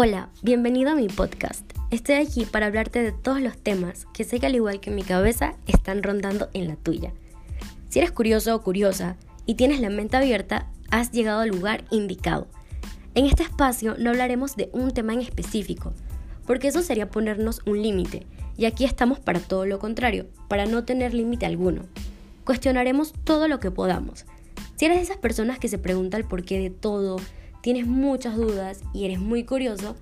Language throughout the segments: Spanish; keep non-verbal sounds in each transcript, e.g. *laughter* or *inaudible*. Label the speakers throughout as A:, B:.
A: Hola, bienvenido a mi podcast. Estoy aquí para hablarte de todos los temas que sé que al igual que en mi cabeza están rondando en la tuya. Si eres curioso o curiosa y tienes la mente abierta, has llegado al lugar indicado. En este espacio no hablaremos de un tema en específico, porque eso sería ponernos un límite, y aquí estamos para todo lo contrario, para no tener límite alguno. Cuestionaremos todo lo que podamos. Si eres de esas personas que se pregunta el porqué de todo, tienes muchas dudas y eres muy curioso,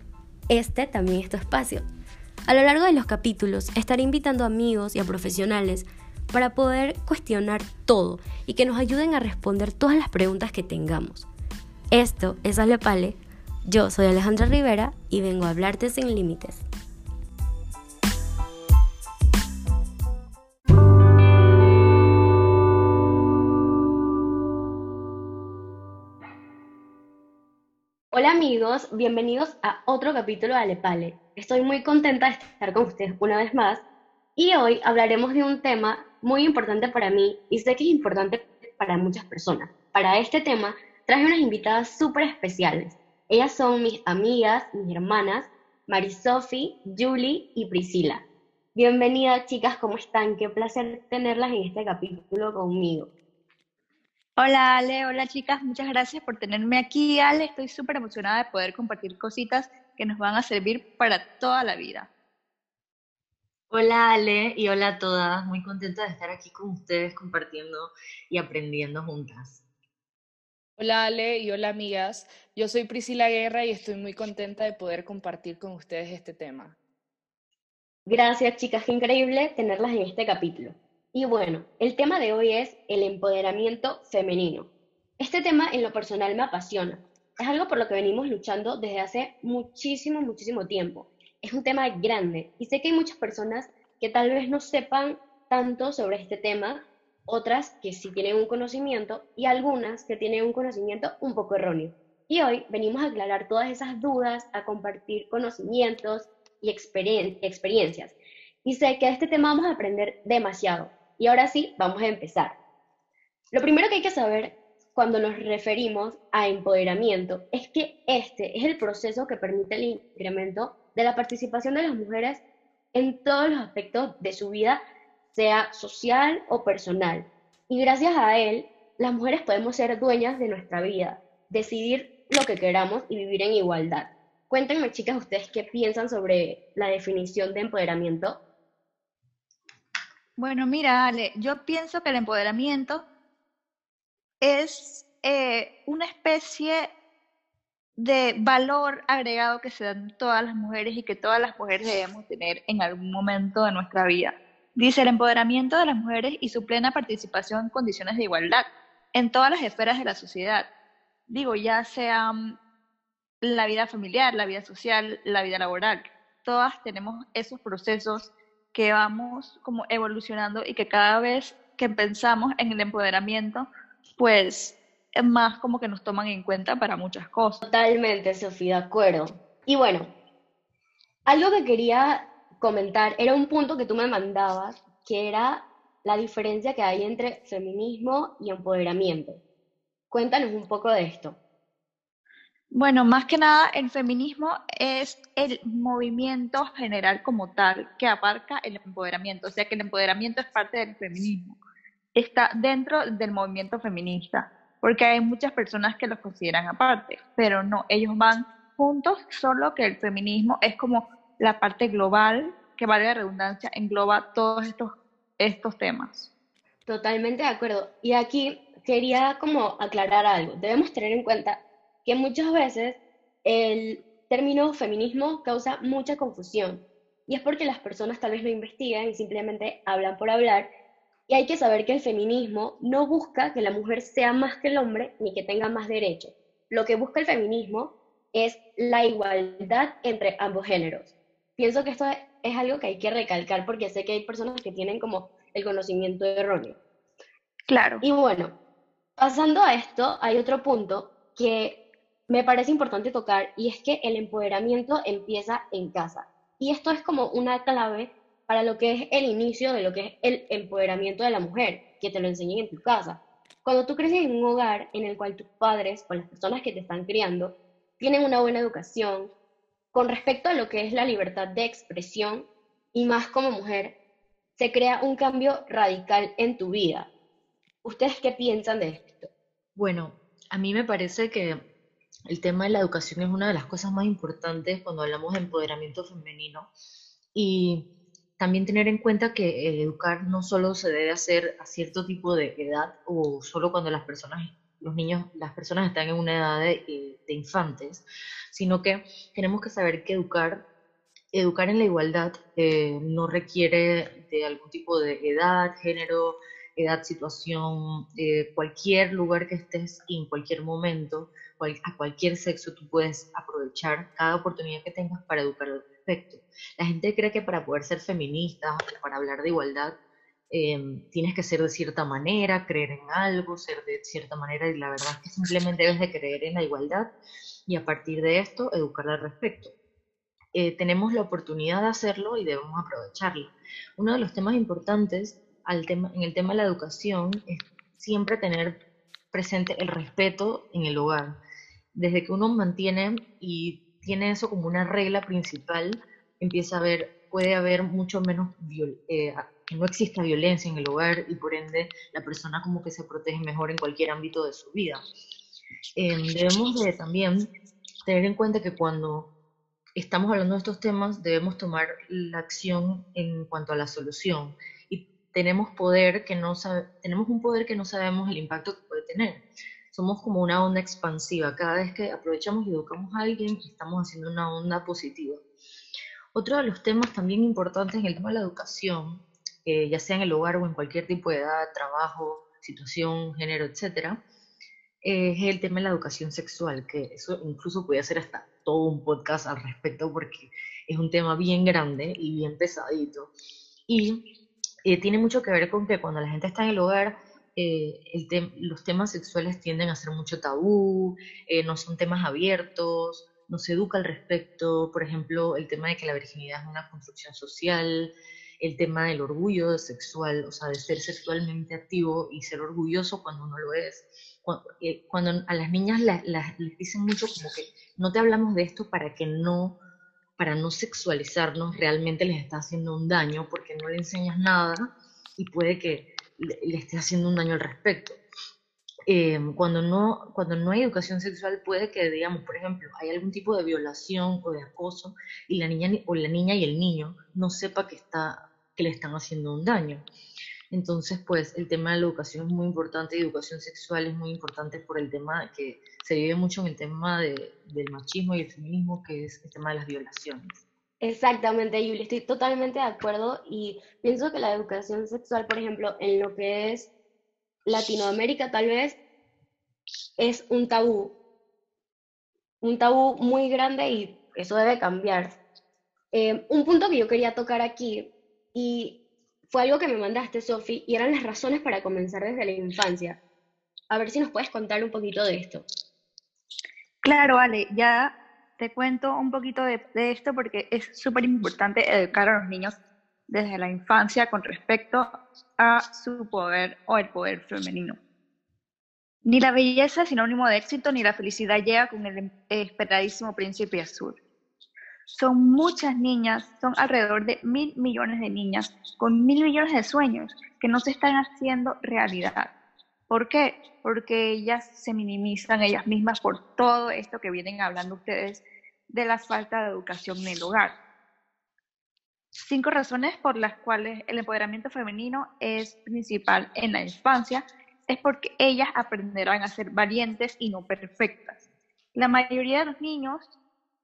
A: este también es tu espacio. A lo largo de los capítulos estaré invitando a amigos y a profesionales para poder cuestionar todo y que nos ayuden a responder todas las preguntas que tengamos. Esto es Alepale, yo soy Alejandra Rivera y vengo a hablarte sin límites. Hola amigos, bienvenidos a otro capítulo de Alepale. Estoy muy contenta de estar con ustedes una vez más y hoy hablaremos de un tema muy importante para mí y sé que es importante para muchas personas. Para este tema traje unas invitadas súper especiales. Ellas son mis amigas, mis hermanas, Marisofi, Julie y Priscila. Bienvenidas chicas, ¿cómo están? Qué placer tenerlas en este capítulo conmigo.
B: Hola Ale, hola chicas, muchas gracias por tenerme aquí. Ale, estoy súper emocionada de poder compartir cositas que nos van a servir para toda la vida.
C: Hola Ale y hola a todas, muy contenta de estar aquí con ustedes compartiendo y aprendiendo juntas.
D: Hola Ale y hola amigas, yo soy Priscila Guerra y estoy muy contenta de poder compartir con ustedes este tema.
A: Gracias chicas, qué increíble tenerlas en este capítulo. Y bueno, el tema de hoy es el empoderamiento femenino. Este tema en lo personal me apasiona. Es algo por lo que venimos luchando desde hace muchísimo, muchísimo tiempo. Es un tema grande y sé que hay muchas personas que tal vez no sepan tanto sobre este tema, otras que sí tienen un conocimiento y algunas que tienen un conocimiento un poco erróneo. Y hoy venimos a aclarar todas esas dudas, a compartir conocimientos y experiencias. Y sé que de este tema vamos a aprender demasiado. Y ahora sí, vamos a empezar. Lo primero que hay que saber cuando nos referimos a empoderamiento es que este es el proceso que permite el incremento de la participación de las mujeres en todos los aspectos de su vida, sea social o personal. Y gracias a él, las mujeres podemos ser dueñas de nuestra vida, decidir lo que queramos y vivir en igualdad. Cuéntenme, chicas, ustedes qué piensan sobre la definición de empoderamiento
B: bueno, mira, Ale, yo pienso que el empoderamiento es eh, una especie de valor agregado que se dan todas las mujeres y que todas las mujeres debemos tener en algún momento de nuestra vida. Dice el empoderamiento de las mujeres y su plena participación en condiciones de igualdad en todas las esferas de la sociedad. Digo, ya sea la vida familiar, la vida social, la vida laboral. Todas tenemos esos procesos que vamos como evolucionando y que cada vez que pensamos en el empoderamiento, pues es más como que nos toman en cuenta para muchas cosas.
A: Totalmente, Sofía, de acuerdo. Y bueno, algo que quería comentar era un punto que tú me mandabas, que era la diferencia que hay entre feminismo y empoderamiento. Cuéntanos un poco de esto.
B: Bueno, más que nada, el feminismo es el movimiento general como tal que abarca el empoderamiento, o sea que el empoderamiento es parte del feminismo, está dentro del movimiento feminista, porque hay muchas personas que lo consideran aparte, pero no, ellos van juntos, solo que el feminismo es como la parte global que, valga la redundancia, engloba todos estos, estos temas.
A: Totalmente de acuerdo. Y aquí quería como aclarar algo. Debemos tener en cuenta que muchas veces el término feminismo causa mucha confusión. Y es porque las personas tal vez no investigan y simplemente hablan por hablar. Y hay que saber que el feminismo no busca que la mujer sea más que el hombre ni que tenga más derechos. Lo que busca el feminismo es la igualdad entre ambos géneros. Pienso que esto es algo que hay que recalcar porque sé que hay personas que tienen como el conocimiento erróneo.
B: Claro.
A: Y bueno, pasando a esto, hay otro punto que me parece importante tocar y es que el empoderamiento empieza en casa. Y esto es como una clave para lo que es el inicio de lo que es el empoderamiento de la mujer, que te lo enseñen en tu casa. Cuando tú creces en un hogar en el cual tus padres o las personas que te están criando tienen una buena educación, con respecto a lo que es la libertad de expresión y más como mujer, se crea un cambio radical en tu vida. ¿Ustedes qué piensan de esto?
C: Bueno, a mí me parece que el tema de la educación es una de las cosas más importantes cuando hablamos de empoderamiento femenino y también tener en cuenta que eh, educar no solo se debe hacer a cierto tipo de edad o solo cuando las personas, los niños, las personas están en una edad de, eh, infantes, sino que tenemos que saber que educar, educar en la igualdad eh, no requiere de algún tipo de edad, género, edad, situación, cualquier lugar que estés en cualquier momento, a cualquier sexo tú puedes aprovechar cada oportunidad que tengas para educar la gente cree que para poder ser feminista para hablar de igualdad em, tienes que ser de cierta manera, creer en algo, ser de cierta manera y la verdad es que simplemente debes de creer en la igualdad y a partir de esto educar al respecto. Eh, tenemos la oportunidad de hacerlo y debemos aprovecharla. Uno de los temas importantes al en el tema de la educación es siempre tener presente el respeto en el hogar. Desde que uno mantiene y tiene eso como una regla principal, empieza a haber, puede haber mucho menos, eh, que no exista violencia en el hogar y por ende la persona como que se protege mejor en cualquier ámbito de su vida. Em, debemos de también tener en cuenta que cuando estamos hablando de estos temas debemos tomar la acción en cuanto a la solución y tenemos poder que no tenemos un poder que no sabemos el impacto que puede tener somos como una onda expansiva. Cada vez que aprovechamos y educamos a alguien, estamos haciendo una onda positiva. Otro de los temas también importantes en el tema de la educación, eh, ya sea en el hogar o en cualquier tipo de edad, trabajo, situación, género, etc., es el tema de la educación sexual, que eso incluso puede ser hasta todo un podcast al respecto porque es un tema bien grande y bien pesadito. Y eh, tiene mucho que ver con que cuando la gente está en el hogar, eh, los temas sexuales tienden a ser mucho tabú, eh, no son temas abiertos, no se educa al respecto, por ejemplo, el tema de que la virginidad es una construcción social, el tema del orgullo sexual, o sea, de ser sexualmente activo y ser orgulloso cuando uno lo es. Eh, cuando, a las niñas les dicen mucho como que no te hablamos de esto para que no, para no sexualizarnos, realmente les está haciendo un daño porque no le enseñas nada y puede que le, esté haciendo un daño al respecto. Eh, cuando, no, cuando no hay educación sexual puede que, digamos, por ejemplo, hay algún tipo de violación o de acoso y la niña, o la niña y el niño no sepa que, está, que le están haciendo un daño. Entonces, pues el tema de la educación es muy importante y educación sexual es muy importante por el tema que se vive mucho en el tema de, del machismo y el feminismo, que es el tema de las violaciones.
A: Exactamente, Yuli, estoy totalmente de acuerdo y pienso que la educación sexual, por ejemplo, en lo que es Latinoamérica tal vez es un tabú, un tabú muy grande y eso debe cambiar. Eh, un punto que yo quería tocar aquí y fue algo que me mandaste, Sofi, y eran las razones para comenzar desde la infancia. A ver si nos puedes contar un poquito de esto.
B: Claro, Ale, ya te cuento un poquito de, esto porque es súper importante educar a los niños desde la infancia con respecto a su poder o el poder femenino. Ni la belleza es sinónimo de éxito, ni la felicidad llega con el esperadísimo príncipe azul. Son muchas niñas, son alrededor de mil millones de niñas con mil millones de sueños que no se están haciendo realidad. ¿Por qué? Porque ellas se minimizan ellas mismas por todo esto que vienen hablando ustedes de la falta de educación en el hogar. Cinco razones por las cuales el empoderamiento femenino es principal en la infancia es porque ellas aprenderán a ser valientes y no perfectas. La mayoría de los niños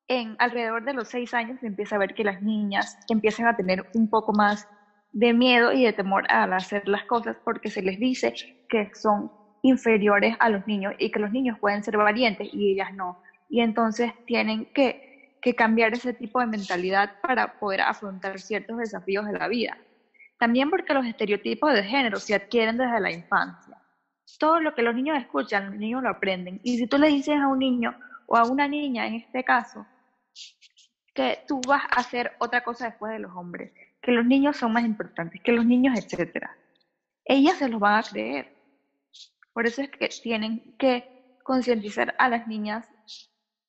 B: en alrededor de los seis años empieza a ver que las niñas empiezan a tener un poco más de miedo y de temor al hacer las cosas porque se les dice que son inferiores a los niños y que los niños pueden ser valientes y ellas no. Y entonces tienen que, que cambiar ese tipo de mentalidad para poder afrontar ciertos desafíos de la vida. También porque los estereotipos de género se adquieren desde la infancia. Todo lo que los niños escuchan, los niños lo aprenden. Y si tú le dices a un niño o a una niña en este caso que tú vas a hacer otra cosa después de los hombres, que los niños son más importantes, que los niños, etc. Ellas se los van a creer. Por eso es que tienen que concientizar a las niñas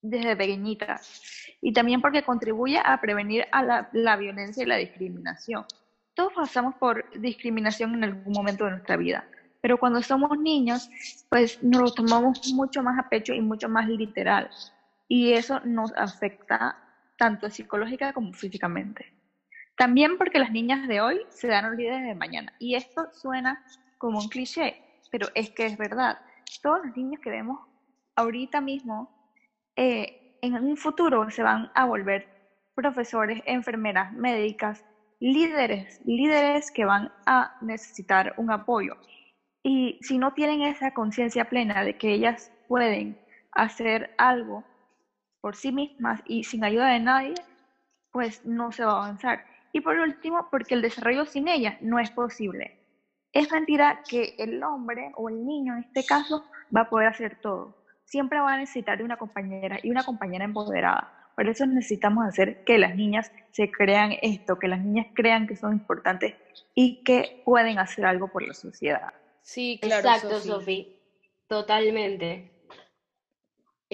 B: desde pequeñitas y también porque contribuye a prevenir la, la violencia y la discriminación. Todos pasamos por discriminación en algún momento de nuestra vida, pero cuando somos niños, pues nos lo tomamos mucho más a pecho y mucho más literal, y eso nos afecta tanto psicológica como físicamente. También porque las niñas de hoy se dan líderes de mañana, y esto suena como un cliché, pero es que es verdad. Todos los niños que vemos ahorita mismo eh, en un futuro se van a volver profesores, enfermeras, médicas, líderes, líderes que van a necesitar un apoyo. Y si no tienen esa conciencia plena de que ellas pueden hacer algo por sí mismas y sin ayuda de nadie, pues no se va a avanzar. Y por último, porque el desarrollo sin ellas no es posible. Es mentira que el hombre o el niño en este caso va a poder hacer todo siempre va a necesitar de una compañera y una compañera empoderada. Por eso necesitamos hacer que las niñas se crean esto, que las niñas crean que son importantes y que pueden hacer algo por la sociedad.
D: Sí, claro.
A: Exacto, Sofi. Totalmente.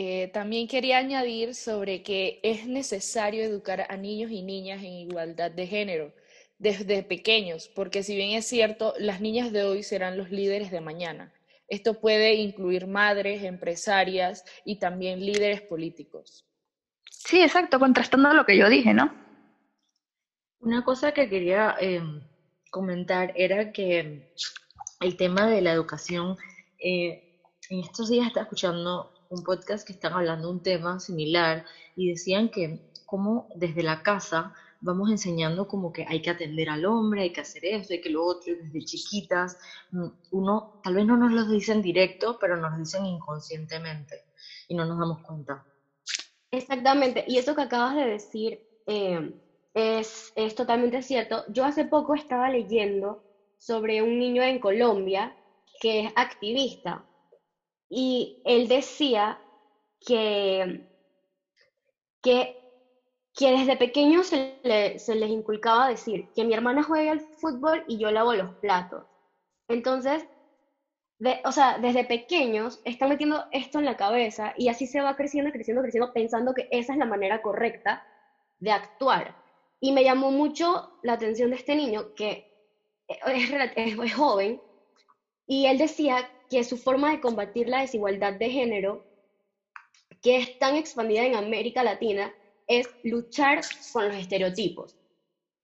D: Eh, también quería añadir sobre que es necesario educar a niños y niñas en igualdad de género desde pequeños, porque si bien es cierto, las niñas de hoy serán los líderes de mañana. Esto puede incluir madres, empresarias y también líderes políticos.
B: Sí, exacto, contrastando lo que yo dije, ¿no?
C: Una cosa que quería em, comentar era que el tema de la educación, eh, en estos días estaba escuchando un podcast que están hablando un tema similar y decían que como desde la casa vamos enseñando como que hay que atender al hombre, hay que hacer esto, hay que lo otro, desde chiquitas. Mm, uno, tal vez no nos lo dicen directo, pero nos dicen inconscientemente y no nos damos cuenta.
A: Exactamente, y eso que acabas de decir eh, es, es totalmente cierto. Yo hace poco estaba leyendo sobre un niño en Colombia que es activista y él decía que, que que desde pequeños se, les inculcaba decir que mi hermana juegue al fútbol y yo lavo los platos. Entonces, o sea, desde pequeños están metiendo esto en la cabeza y así se va creciendo, creciendo, creciendo, pensando que esa es la manera correcta de actuar. Y me llamó mucho la atención de este niño que es, es joven y él decía que su forma de combatir la desigualdad de género, que es tan expandida en América Latina, es luchar con los estereotipos,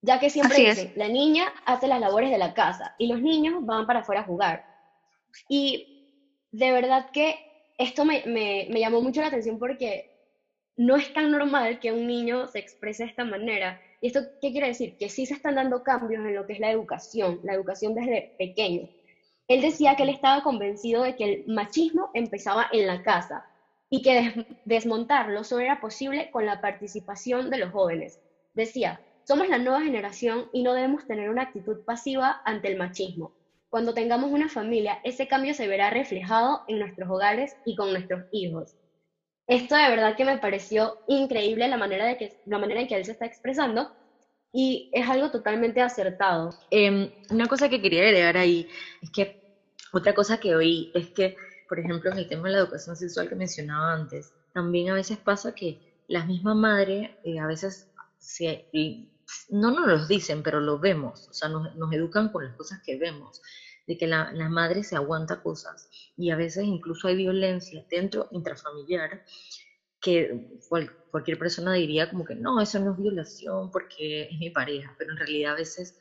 A: ya que siempre dice, la niña hace las labores de la casa y los niños van para afuera a jugar. Y de verdad que esto me, me, me llamó mucho la atención porque no es tan normal que un niño se exprese de esta manera. ¿Y esto qué quiere decir? Que sí se están dando cambios en lo que es la educación, la educación desde pequeño. Él decía que él estaba convencido de que el machismo empezaba en la casa, y que desmontarlo solo era posible con la participación de los jóvenes. Decía, somos la nueva generación y no debemos tener una actitud pasiva ante el machismo. Cuando tengamos una familia, ese cambio se verá reflejado en nuestros hogares y con nuestros hijos. Esto de verdad que me pareció increíble la manera, de que, la manera en que él se está expresando y es algo totalmente acertado.
C: Em, una cosa que quería agregar ahí es que otra cosa que oí es que por ejemplo, en el tema de la educación sexual que mencionaba antes, también a veces pasa que las mismas madres eh, a veces se, no nos lo dicen, pero lo vemos, o sea, nos, nos educan con las cosas que vemos, de que la, la, madre se aguanta cosas y a veces incluso hay violencia dentro intrafamiliar que cualquier persona diría como que no, eso no es violación porque es mi pareja, pero en realidad a veces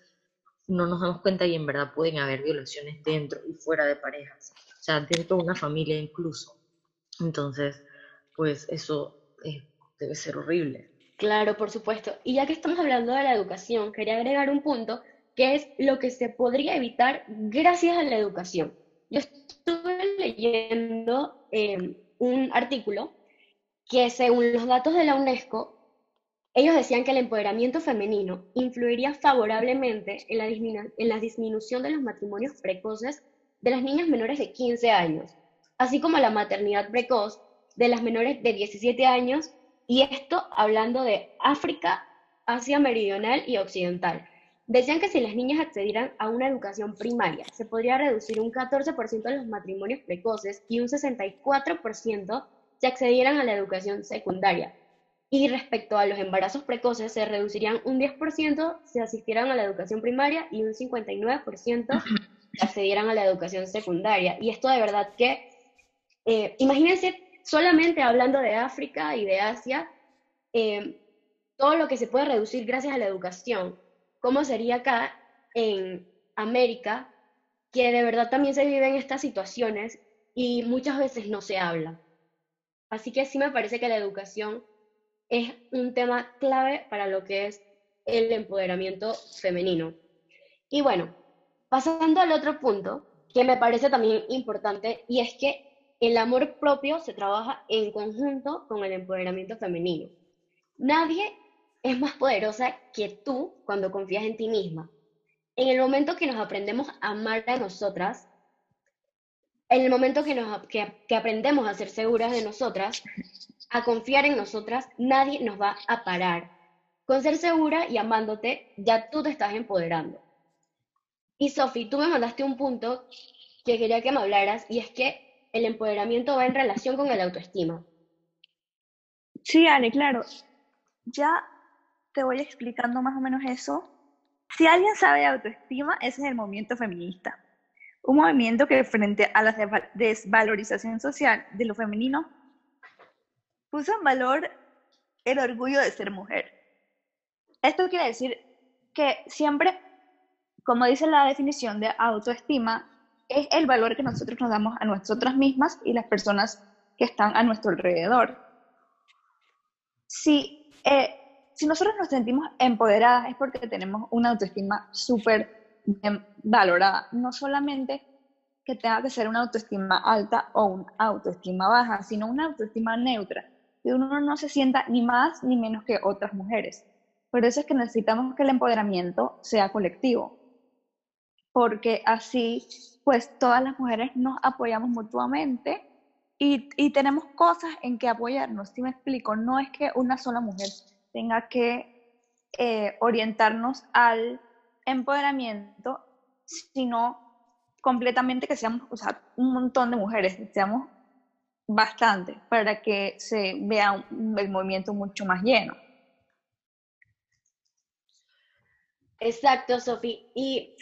C: no nos damos cuenta y en verdad pueden haber violaciones dentro y fuera de parejas o sea, dentro de una familia incluso. Entonces, pues eso debe ser horrible.
A: Claro, por supuesto. Y ya que estamos hablando de la educación, quería agregar un punto que es lo que se podría evitar gracias a la educación. Yo estuve leyendo em, un artículo que según los datos de la UNESCO, ellos decían que el empoderamiento femenino influiría favorablemente en la, disminución de los matrimonios precoces de las niñas menores de 15 años, así como la maternidad precoz de las menores de 17 años, y esto hablando de África, Asia Meridional y Occidental. Decían que si las niñas accedieran a una educación primaria, se podría reducir un 14% de los matrimonios precoces y un 64% se accedieran a la educación secundaria. Y respecto a los embarazos precoces, se reducirían un 10% si asistieran a la educación primaria y un 59% si accedieran a la educación secundaria. Y esto de verdad que, eh, imagínense, solamente hablando de África y de Asia, eh, todo lo que se puede reducir gracias a la educación. ¿Cómo sería acá en América, que de verdad también se viven estas situaciones y muchas veces no se habla? Así que sí me parece que la educación es un tema clave para lo que es el empoderamiento femenino. Y bueno, pasando al otro punto, que me parece también importante, y es que el amor propio se trabaja en conjunto con el empoderamiento femenino. Nadie es más poderosa que tú cuando confías en ti misma. En el momento que nos aprendemos a amar a nosotras, en el momento que, nos, que aprendemos a ser seguras de nosotras, a confiar en nosotras, nadie nos va a parar. Con ser segura y amándote, ya tú te estás empoderando. Y Sofi, tú me mandaste un punto que quería que me hablaras y es que el empoderamiento va en relación con el autoestima.
B: Sí, Ale, claro. Ya te voy explicando más o menos eso. Si alguien sabe autoestima, ese es el movimiento feminista. Un movimiento que frente a la desvalorización social de lo femenino puso en valor el orgullo de ser mujer. Esto quiere decir que siempre, como dice la definición de autoestima, es el valor que nosotros nos damos a nosotras mismas y las personas que están a nuestro alrededor. Si, eh, si nosotros nos sentimos empoderadas es porque tenemos una autoestima súper valorada, no solamente que tenga que ser una autoestima alta o una autoestima baja, sino una autoestima neutra, que uno no se sienta ni más ni menos que otras mujeres. Por eso es que necesitamos que el empoderamiento sea colectivo, porque así pues todas las mujeres nos apoyamos mutuamente y, y tenemos cosas en que apoyarnos. Si me explico, no es que una sola mujer tenga que eh, orientarnos al empoderamiento, sino completamente que seamos o sea, un montón de mujeres, seamos bastante para que se vea el movimiento mucho más lleno.
A: Exacto, Sofi. Y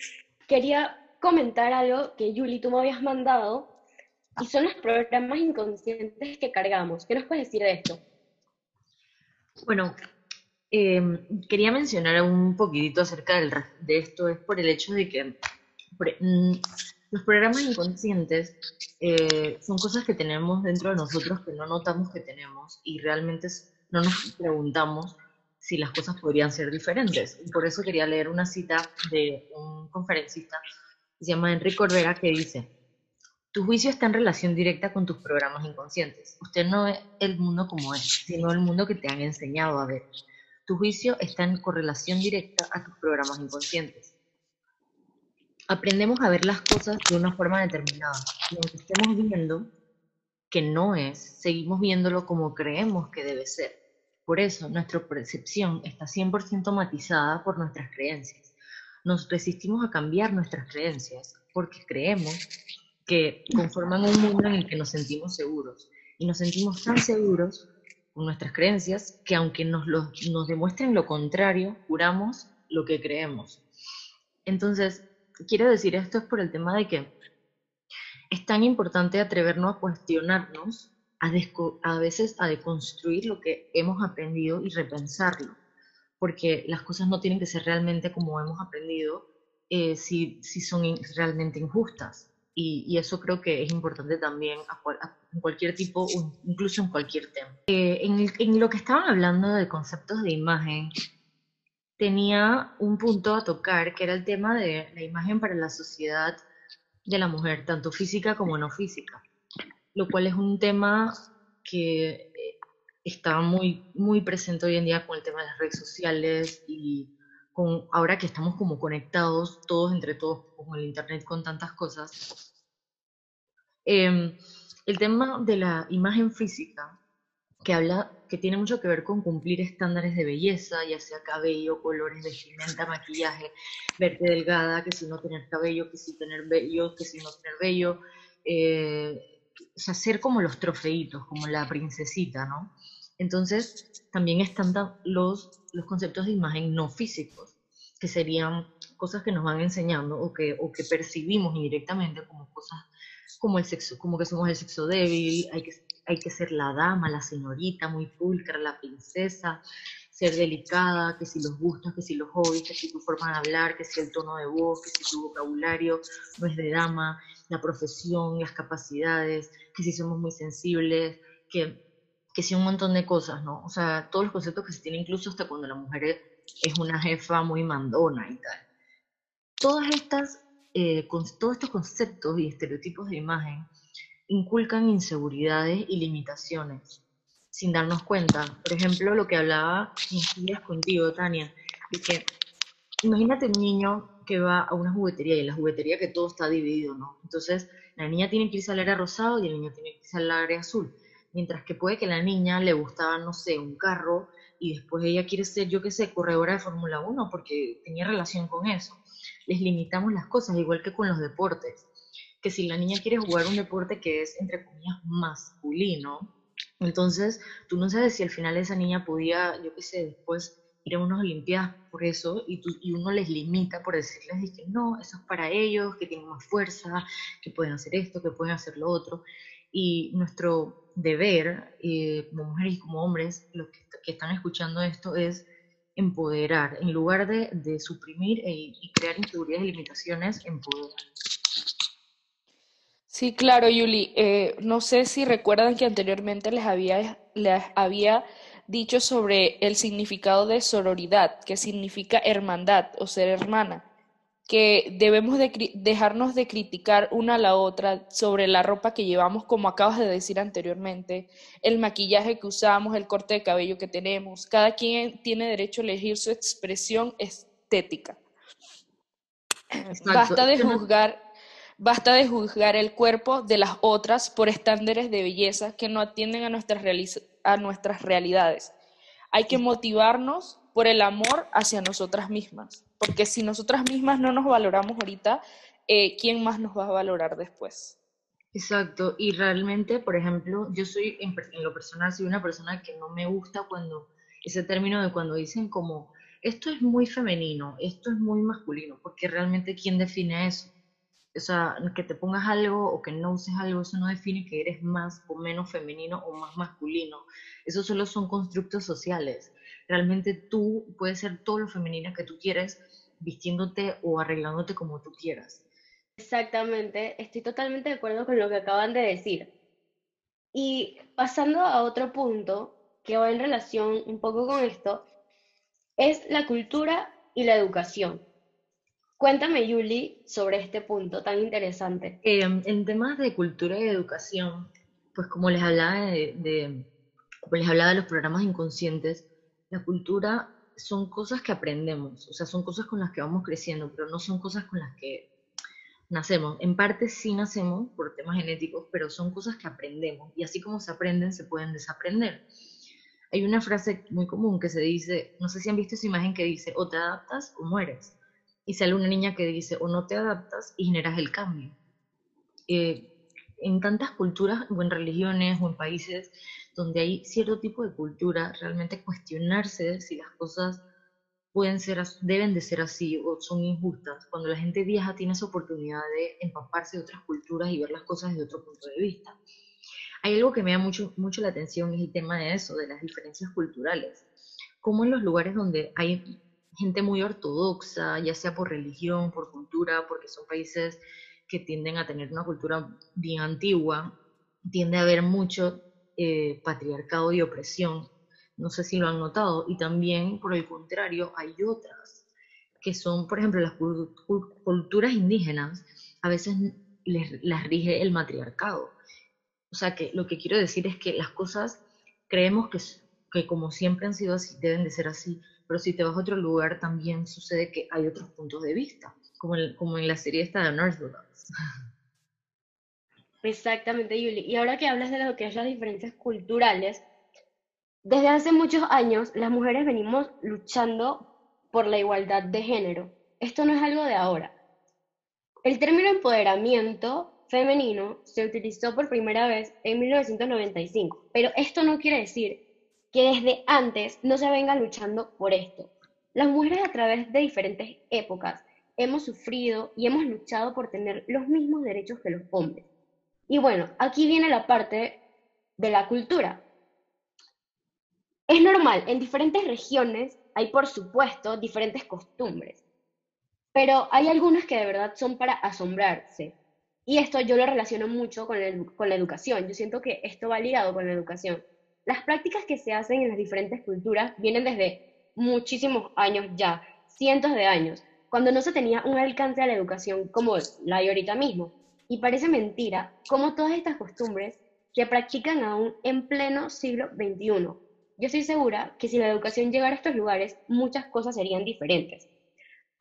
A: quería comentar algo que Yuli, tú me habías mandado, y son los programas inconscientes que cargamos. ¿Qué nos puedes decir de esto?
C: Bueno, em, quería mencionar un poquitito acerca de esto, es por el hecho de que mm, los programas inconscientes eh, son cosas que tenemos dentro de nosotros que no notamos que tenemos y realmente no nos preguntamos si las cosas podrían ser diferentes. Y por eso quería leer una cita de un conferencista que se llama Enrique Corbera que dice, tu juicio está en relación directa con tus programas inconscientes. Usted no ve el mundo como es, sino el mundo que te han enseñado a ver. Tu juicio está en correlación directa a tus programas inconscientes aprendemos a ver las cosas de una forma determinada. Y aunque estemos viendo que no es, seguimos viéndolo como creemos que debe ser. Por eso nuestra percepción está 100% matizada por nuestras creencias. Nos resistimos a cambiar nuestras creencias porque creemos que conforman un mundo en el que nos sentimos seguros. Y nos sentimos tan seguros nuestras creencias que aunque nos, nos demuestren lo contrario, juramos lo que creemos. Entonces, quiero decir esto es por el tema de que es tan importante atrevernos a cuestionarnos, a, a veces a deconstruir lo que hemos aprendido y repensarlo, porque las cosas no tienen que ser realmente como hemos aprendido eh, si, si, son realmente injustas. Y, eso creo que es importante también en cualquier tipo, incluso en cualquier tema. Eh, en, en, lo que estaban hablando de conceptos de imagen, tenía un punto a tocar, que era el tema de la imagen para la sociedad de la mujer, tanto física como no física, lo cual es un tema que eh, está muy, muy presente hoy en día con el tema de las redes sociales y con, ahora que estamos como conectados todos entre todos con el Internet, con tantas cosas. Em, el tema de la imagen física que habla, que tiene mucho que ver con cumplir estándares de belleza, ya sea cabello, colores, vestimenta, maquillaje, verte delgada, que si no tener cabello, que si tener vello, que si no tener vello, eh, o sea, ser como los trofeitos, como la princesita, ¿no? Entonces, también están los, los conceptos de imagen no físicos, que serían cosas que nos van enseñando o que, o que percibimos indirectamente como cosas como el sexo, como que somos el sexo débil, hay que, hay que ser la dama, la señorita, muy pulcra, la princesa, ser delicada, que si los gustos, que si los hobbies, que si tu forma de hablar, que si el tono de voz, que si tu vocabulario no es de dama, la profesión, las capacidades, que si somos muy sensibles, que, que si un montón de cosas, ¿no? O sea, todos los conceptos que se tienen incluso hasta cuando la mujer es una jefa muy mandona y tal. Todas estas, eh, con, todos estos conceptos y estereotipos de imagen inculcan inseguridades y limitaciones sin darnos cuenta. Por ejemplo, lo que hablaba días contigo, Tania, de que imagínate un niño que va a una juguetería y en la juguetería que todo está dividido, ¿no? Entonces, la niña tiene que irse al área rosado y el niño tiene que irse al área azul. Mientras que puede que la niña le gustaba, no sé, un carro y después ella quiere ser, yo qué sé, corredora de Fórmula 1 porque tenía relación con eso. Les limitamos las cosas, igual que con los deportes. Que si la niña quiere jugar un deporte que es, entre comillas, masculino, entonces, tú no sabes si al final esa niña podía, yo qué sé, después ir a unas Olimpiadas por eso y, y uno les limita por decirles que no, eso es para ellos, que tienen más fuerza, que pueden hacer esto, que pueden hacer lo otro. Y nuestro deber eh, como mujeres y como hombres, los que, están escuchando esto, es empoderar, en lugar de, de suprimir e, y crear inseguridades y limitaciones, empoderar.
D: Sí, claro, Yuli. Eh, no sé si recuerdan que anteriormente les había, les había dicho sobre el significado de sororidad, que significa hermandad o ser hermana, que debemos dejarnos de criticar una a la otra sobre la ropa que llevamos, como acabas de decir anteriormente, el maquillaje que usamos, el corte de cabello que tenemos. Cada quien tiene derecho a elegir su expresión estética. Basta de juzgar Basta de juzgar el cuerpo de las otras por estándares de belleza que no atienden a nuestras, a nuestras realidades. Hay que motivarnos por el amor hacia nosotras mismas, porque si nosotras mismas no nos valoramos ahorita, eh, ¿quién más nos va a valorar después?
C: Exacto, y realmente, por ejemplo, yo soy, en, en, lo personal, soy una persona que no me gusta cuando, ese término de cuando dicen como, esto es muy femenino, esto es muy masculino, porque realmente, ¿quién define eso? o sea, que te pongas algo o que no uses algo, eso no define que eres más o menos femenino o más masculino. Eso solo son constructos sociales. Realmente tú puedes ser todo lo femenina que tú quieres, vistiéndote o arreglándote como tú quieras.
A: Exactamente, estoy totalmente de acuerdo con lo que acaban de decir. Y pasando a otro punto que va en relación un poco con esto, es la cultura y la educación. Cuéntame, Yuli, sobre este punto tan interesante.
C: Em, en temas de cultura y educación, pues como les hablaba de, les hablaba de los programas inconscientes, la cultura son cosas que aprendemos, o sea, son cosas con las que vamos creciendo, pero no son cosas con las que nacemos. En parte sí nacemos por temas genéticos, pero son cosas que aprendemos y así como se aprenden, se pueden desaprender. Hay una frase muy común que se dice, no sé si han visto esa imagen que dice, o te adaptas o mueres y sale una niña que dice o no te adaptas y generas el cambio. Eh, en tantas culturas o en religiones o en países donde hay cierto tipo de cultura, realmente cuestionarse si las cosas pueden ser, deben de ser así o son injustas. Cuando la gente viaja tiene esa oportunidad de empaparse de otras culturas y ver las cosas desde otro punto de vista. Hay algo que me da mucho, mucho la atención, es el tema de eso, de las diferencias culturales. Como en los lugares donde hay gente muy ortodoxa, ya sea por religión, por cultura, porque son países que tienden a tener una cultura bien antigua, tiende a haber mucho eh, patriarcado y opresión. No sé si lo han notado. Y también, por el contrario, hay otras que son, por ejemplo, las culturas indígenas, a veces les, las rige el matriarcado. O sea, que lo que quiero decir es que las cosas creemos que, que como siempre han sido así, deben de ser así, pero si te vas a otro lugar también sucede que hay otros puntos de vista, como, como en la serie esta de Northwoods.
A: Exactamente, Yuli. Y ahora que hablas de lo que es las diferencias culturales, desde hace muchos años las mujeres venimos luchando por la igualdad de género. Esto no es algo de ahora. El término empoderamiento femenino se utilizó por primera vez en 1995, pero esto no quiere decir que desde antes no se venga luchando por esto. Las mujeres a través de diferentes épocas hemos sufrido y hemos luchado por tener los mismos derechos que los hombres. Y bueno, aquí viene la parte de la cultura. Es normal, en diferentes regiones hay por supuesto diferentes costumbres, pero hay algunas que de verdad son para asombrarse. Y esto yo lo relaciono mucho con, la educación. Yo siento que esto va ligado con la educación. Las prácticas que se hacen en las diferentes culturas vienen desde muchísimos años ya, cientos de años, cuando no se tenía un alcance a la educación como la hay ahorita mismo. Y parece mentira cómo todas estas costumbres se practican aún en pleno siglo XXI. Yo estoy segura que si la educación llegara a estos lugares, muchas cosas serían diferentes.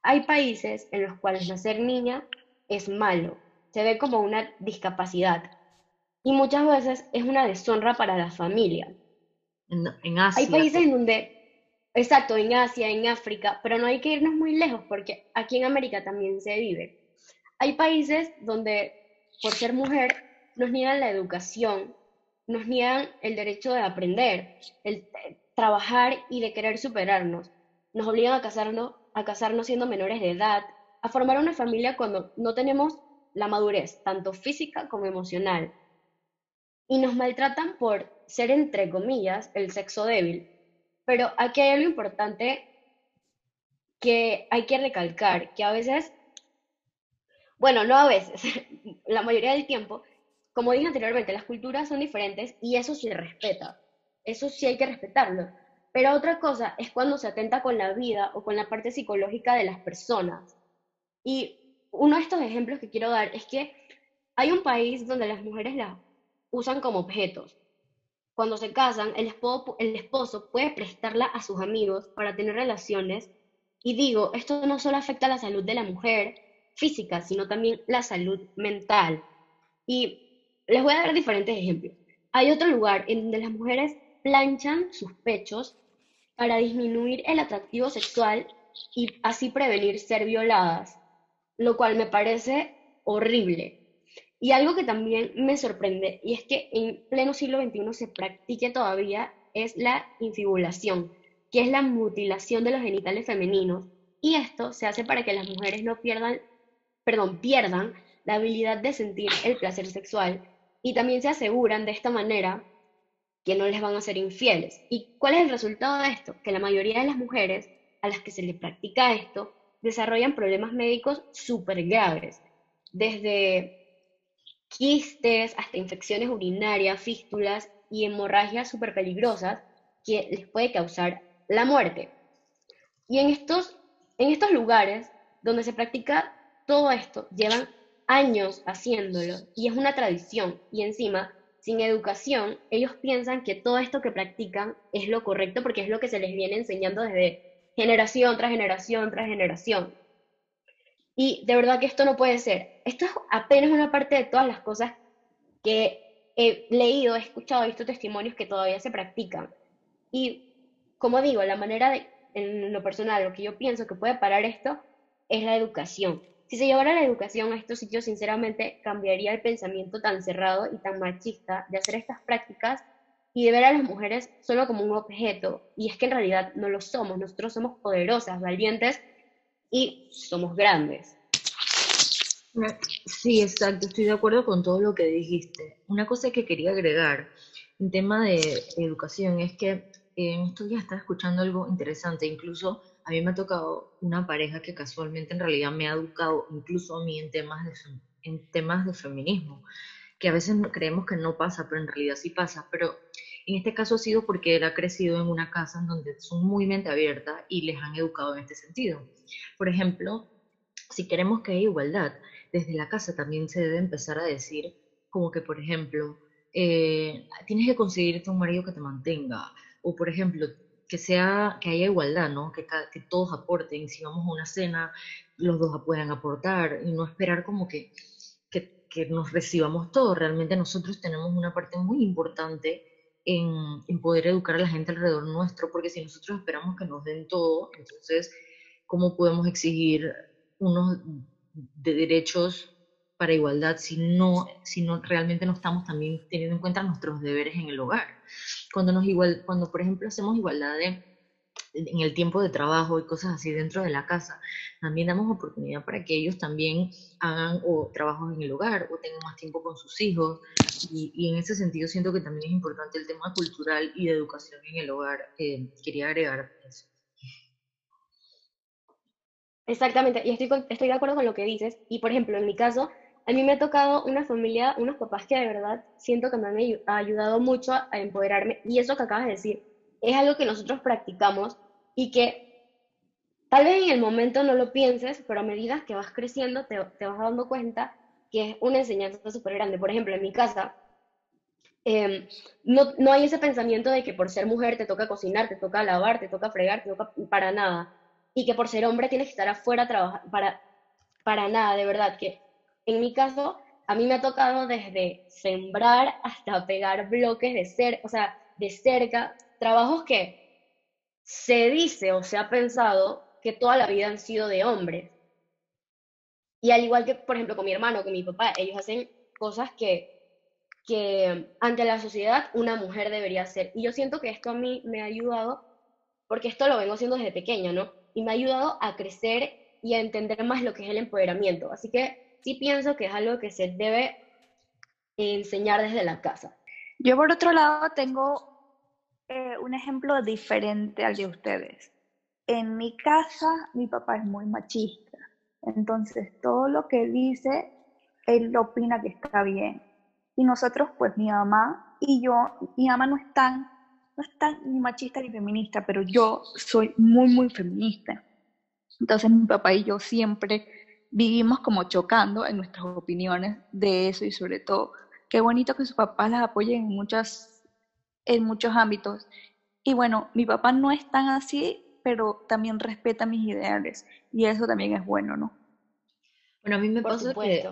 A: Hay países en los cuales nacer niña es malo, se ve como una discapacidad y muchas veces es una deshonra para la familia.
C: En, Asia.
A: Hay países en donde, exacto, en Asia, en África, pero no hay que irnos muy lejos porque aquí en América también se vive. Hay países donde por ser mujer nos niegan la educación, nos niegan el derecho de aprender, el trabajar y de querer superarnos. Nos obligan a casarnos, a casarnos siendo menores de edad, a formar una familia cuando no tenemos la madurez, tanto física como emocional. Y nos maltratan por ser, entre comillas, el sexo débil. Pero aquí hay algo importante que hay que recalcar, que a veces, bueno, no a veces, *laughs* la mayoría del tiempo, como dije anteriormente, las culturas son diferentes y eso se respeta. Eso sí hay que respetarlo. Pero otra cosa es cuando se atenta con la vida o con la parte psicológica de las personas. Y uno de estos ejemplos que quiero dar es que hay un país donde las mujeres las usan como objetos. Cuando se casan, el esposo, puede prestarla a sus amigos para tener relaciones. Y digo, esto no solo afecta a la salud de la mujer física, sino también la salud mental. Y les voy a dar diferentes ejemplos. Hay otro lugar en donde las mujeres planchan sus pechos para disminuir el atractivo sexual y así prevenir ser violadas lo cual me parece horrible. Y algo que también me sorprende, y es que en pleno siglo XXI se practique todavía, es la infibulación, que es la mutilación de los genitales femeninos. Y esto se hace para que las mujeres no pierdan, perdón, pierdan la habilidad de sentir el placer sexual y también se aseguran de esta manera que no les van a ser infieles. ¿Y cuál es el resultado de esto? Que la mayoría de las mujeres a las que se les practica esto desarrollan problemas médicos súper graves, desde quistes hasta infecciones urinarias, fístulas y hemorragias súper peligrosas que les puede causar la muerte. Y en estos, en estos lugares donde se practica todo esto, llevan años haciéndolo y es una tradición. Y encima, sin educación, ellos piensan que todo esto que practican es lo correcto porque es lo que se les viene enseñando desde generación tras generación tras generación. Y de verdad que esto no puede ser. Esto es apenas una parte de todas las cosas que he leído, he escuchado, he visto testimonios que todavía se practican. Y como digo, la manera de, en lo personal, lo que yo pienso que puede parar esto es la educación. Si se llevara la educación a estos sitios, sinceramente cambiaría el pensamiento tan cerrado y tan machista de hacer estas prácticas y de ver a las mujeres solo como un objeto. Y es que en realidad no lo somos, nosotros somos poderosas, valientes y somos grandes.
C: Sí, exacto, estoy de acuerdo con todo lo que dijiste. Una cosa que quería agregar en tema de educación es que en estos días estaba escuchando algo interesante, incluso a mí me ha tocado una pareja que casualmente en realidad me ha educado incluso a mí en temas de, en temas de feminismo que a veces creemos que no pasa, pero en realidad sí pasa. Pero en este caso ha sido porque él ha crecido en una casa en donde son muy mente abierta y les han educado en este sentido. Por ejemplo, si queremos que haya igualdad, desde la casa también se debe empezar a decir como que, por ejemplo, eh, tienes que conseguirte un marido que te mantenga, o por ejemplo, que sea que haya igualdad, ¿no? Que, que todos aporten, si vamos a una cena, los dos puedan aportar y no esperar como que que nos recibamos todos. Realmente nosotros tenemos una parte muy importante en, poder educar a la gente alrededor nuestro, porque si nosotros esperamos que nos den todo, entonces, ¿cómo podemos exigir unos de derechos para igualdad si no, si no realmente no estamos también teniendo en cuenta nuestros deberes en el hogar. Cuando, nos igual, cuando por ejemplo, hacemos igualdad de en el tiempo de trabajo y cosas así dentro de la casa. También damos oportunidad para que ellos también hagan o trabajos en el hogar o tengan más tiempo con sus hijos. Y, en ese sentido siento que también es importante el tema cultural y de educación en el hogar. quería agregar eso.
A: Exactamente, y estoy, estoy de acuerdo con lo que dices. Y por ejemplo, en mi caso, a mí me ha tocado una familia, unos papás que de verdad siento que me han ayudado mucho a empoderarme. Y eso que acabas de decir, es algo que nosotros practicamos y que tal vez en el momento no lo pienses, pero a medida que vas creciendo te, vas dando cuenta que es una enseñanza súper grande. Por ejemplo, en mi casa, em, no, no, hay ese pensamiento de que por ser mujer te toca cocinar, te toca lavar, te toca fregar, te toca para nada. Y que por ser hombre tienes que estar afuera trabajar para, para nada, de verdad. Que en mi caso, a mí me ha tocado desde sembrar hasta pegar bloques de ser, o sea, de cerca, trabajos que se dice o se ha pensado que toda la vida han sido de hombres. Y al igual que, por ejemplo, con mi hermano, con mi papá, ellos hacen cosas que, que ante la sociedad una mujer debería hacer. Y yo siento que esto a mí me ha ayudado, porque esto lo vengo haciendo desde pequeña, ¿no? Y me ha ayudado a crecer y a entender más lo que es el empoderamiento. Así que sí pienso que es algo que se debe enseñar desde la casa.
B: Yo por otro lado tengo eh, un ejemplo diferente al de ustedes. En mi casa, mi papá es muy machista. Entonces, todo lo que dice, él opina que está bien. Y nosotros, pues mi mamá y yo, mi mamá no es tan, no es tan ni machista ni feminista, pero yo soy muy, muy feminista. Entonces, mi papá y yo siempre vivimos como chocando en nuestras opiniones de eso y sobre todo, qué bonito que sus papás las apoyen en muchas en muchos ámbitos. Y bueno, mi papá no es tan así, pero también respeta mis ideales y eso también es bueno, ¿no?
C: Bueno, a mí me pasa que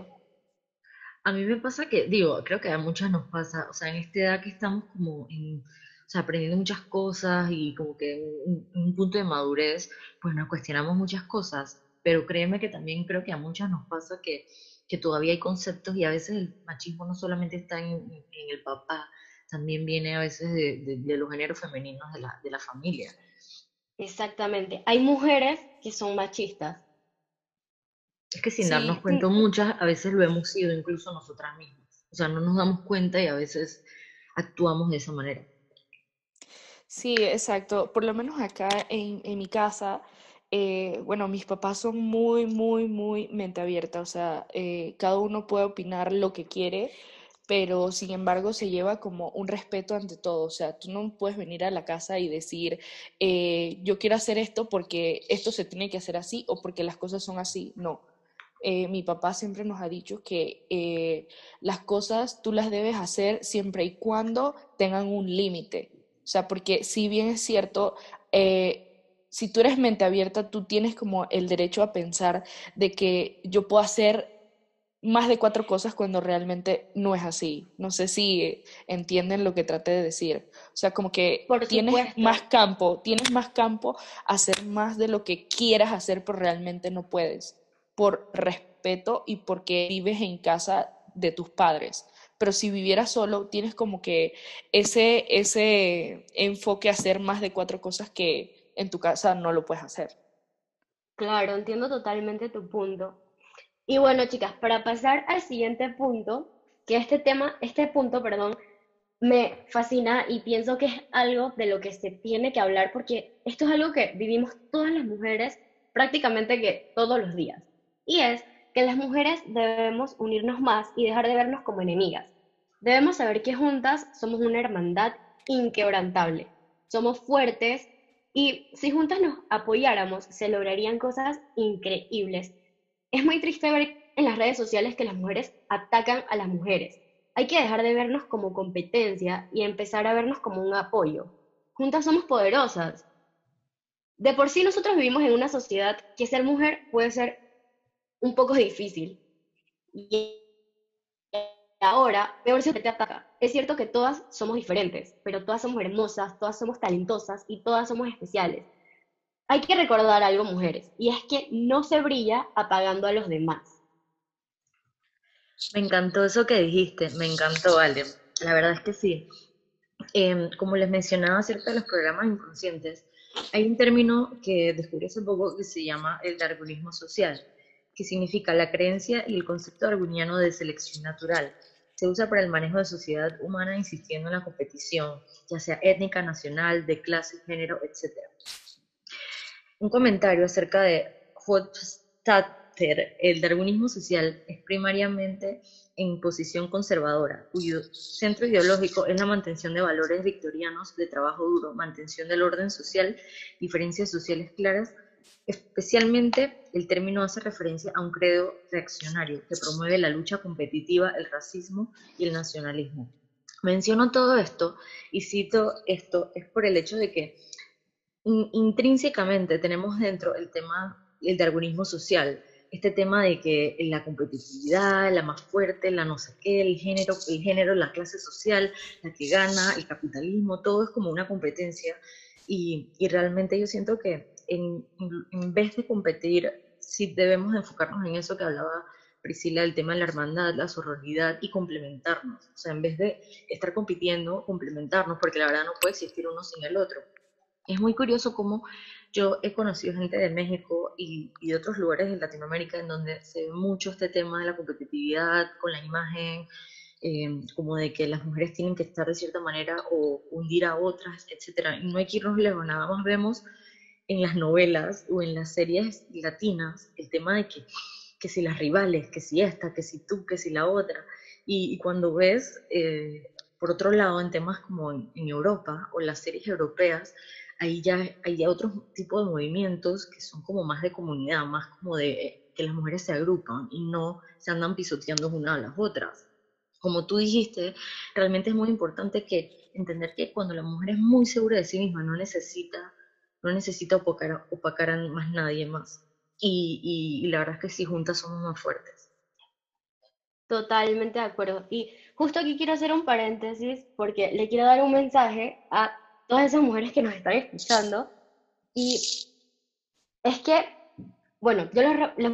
C: a mí me pasa que digo, creo que a muchas nos pasa, o sea, en esta edad que estamos como en o sea, aprendiendo muchas cosas y como que en un, punto de madurez, pues nos cuestionamos muchas cosas, pero créeme que también creo que a muchas nos pasa que, que todavía hay conceptos y a veces el machismo no solamente está en, en el papá, también viene a veces de, los géneros femeninos de la, de la familia.
A: Exactamente. Hay mujeres que son machistas.
C: Es que sin darnos cuenta muchas, a veces lo hemos sido incluso nosotras mismas. O sea, no nos damos cuenta y a veces actuamos de esa manera.
D: Sí, exacto. Por lo menos acá en, en mi casa, eh, bueno, mis papás son muy, muy, muy mente abierta. O sea, eh, cada uno puede opinar lo que quiere pero sin embargo se lleva como un respeto ante todo. O sea, tú no puedes venir a la casa y decir, eh, yo quiero hacer esto porque esto se tiene que hacer así o porque las cosas son así. No. Eh, mi papá siempre nos ha dicho que eh, las cosas tú las debes hacer siempre y cuando tengan un límite. O sea, porque si bien es cierto, si tú eres mente abierta, tú tienes como el derecho a pensar de que yo puedo hacer más de cuatro cosas cuando realmente no es así. No sé si entienden lo que traté de decir. O sea, como que tienes más campo, tienes más campo a hacer más de lo que quieras hacer, pero realmente no puedes, por respeto y porque vives en casa de tus padres. Pero si vivieras solo, tienes como que ese, ese enfoque a hacer más de cuatro cosas que en tu casa no lo puedes hacer.
A: Claro, entiendo totalmente tu punto. Y bueno, chicas, para pasar al siguiente punto, que este tema, este punto, perdón, me fascina y pienso que es algo de lo que se tiene que hablar porque esto es algo que vivimos todas las mujeres prácticamente que todos los días. Y es que las mujeres debemos unirnos más y dejar de vernos como enemigas. Debemos saber que juntas somos una hermandad inquebrantable. Somos fuertes y si juntas nos apoyáramos se lograrían cosas increíbles es muy triste ver en las redes sociales que las mujeres atacan a las mujeres. Hay que dejar de vernos como competencia y empezar a vernos como un apoyo. Juntas somos poderosas. De por sí nosotros vivimos en una sociedad que ser mujer puede ser un poco difícil. Y ahora, peor si te ataca. Es cierto que todas somos diferentes, pero todas somos hermosas, todas somos talentosas y todas somos especiales. Hay que recordar algo, mujeres, y es que no se brilla apagando a los demás.
C: Me encantó eso que dijiste, me encantó, Ale. La verdad es que sí. Em, como les mencionaba acerca de los programas inconscientes, hay un término que descubrí hace poco que se llama el darwinismo social, que significa la creencia y el concepto darwiniano de selección natural. Se usa para el manejo de sociedad humana insistiendo en la competición, ya sea étnica, nacional, de clase, género, etc. Un comentario acerca de Hofstadter, el darwinismo social es primariamente en posición conservadora, cuyo centro ideológico es la mantención de valores victorianos de trabajo duro, mantención del orden social, diferencias sociales claras. Especialmente el término hace referencia a un credo reaccionario que promueve la lucha competitiva, el racismo y el nacionalismo. Menciono todo esto y cito esto es por el hecho de que intrínsecamente tenemos dentro el tema del darwinismo social, este tema de que la competitividad, la más fuerte, la no sé qué, el género, el género, la clase social, la que gana, el capitalismo, todo es como una competencia. Y, y realmente yo siento que en, en, vez de competir, sí debemos enfocarnos en eso que hablaba Priscila, el tema de la hermandad, la sororidad y complementarnos. O sea, en vez de estar compitiendo, complementarnos, porque la verdad no puede existir uno sin el otro. Es muy curioso cómo yo he conocido gente de México y, de otros lugares de Latinoamérica en donde se ve mucho este tema de la competitividad con la imagen, em, como de que las mujeres tienen que estar de cierta manera o hundir a otras, etc. Y no hay que irnos lejos, nada más vemos en las novelas o en las series latinas el tema de que, que si las rivales, que si esta, que si tú, que si la otra. Y, cuando ves, eh, por otro lado, en temas como en, en Europa o las series europeas, ahí ya hay otro tipo de movimientos que son como más de comunidad, más como de que las mujeres se agrupan y no se andan pisoteando unas a las otras. Como tú dijiste, realmente es muy importante que entender que cuando la mujer es muy segura de sí misma, no necesita, no necesita opacar, opacar a más nadie más. Y, y, la verdad es que sí, juntas somos más fuertes.
A: Totalmente de acuerdo. Y justo aquí quiero hacer un paréntesis porque le quiero dar un mensaje a todas esas mujeres que nos están escuchando. Y es que, bueno, yo les,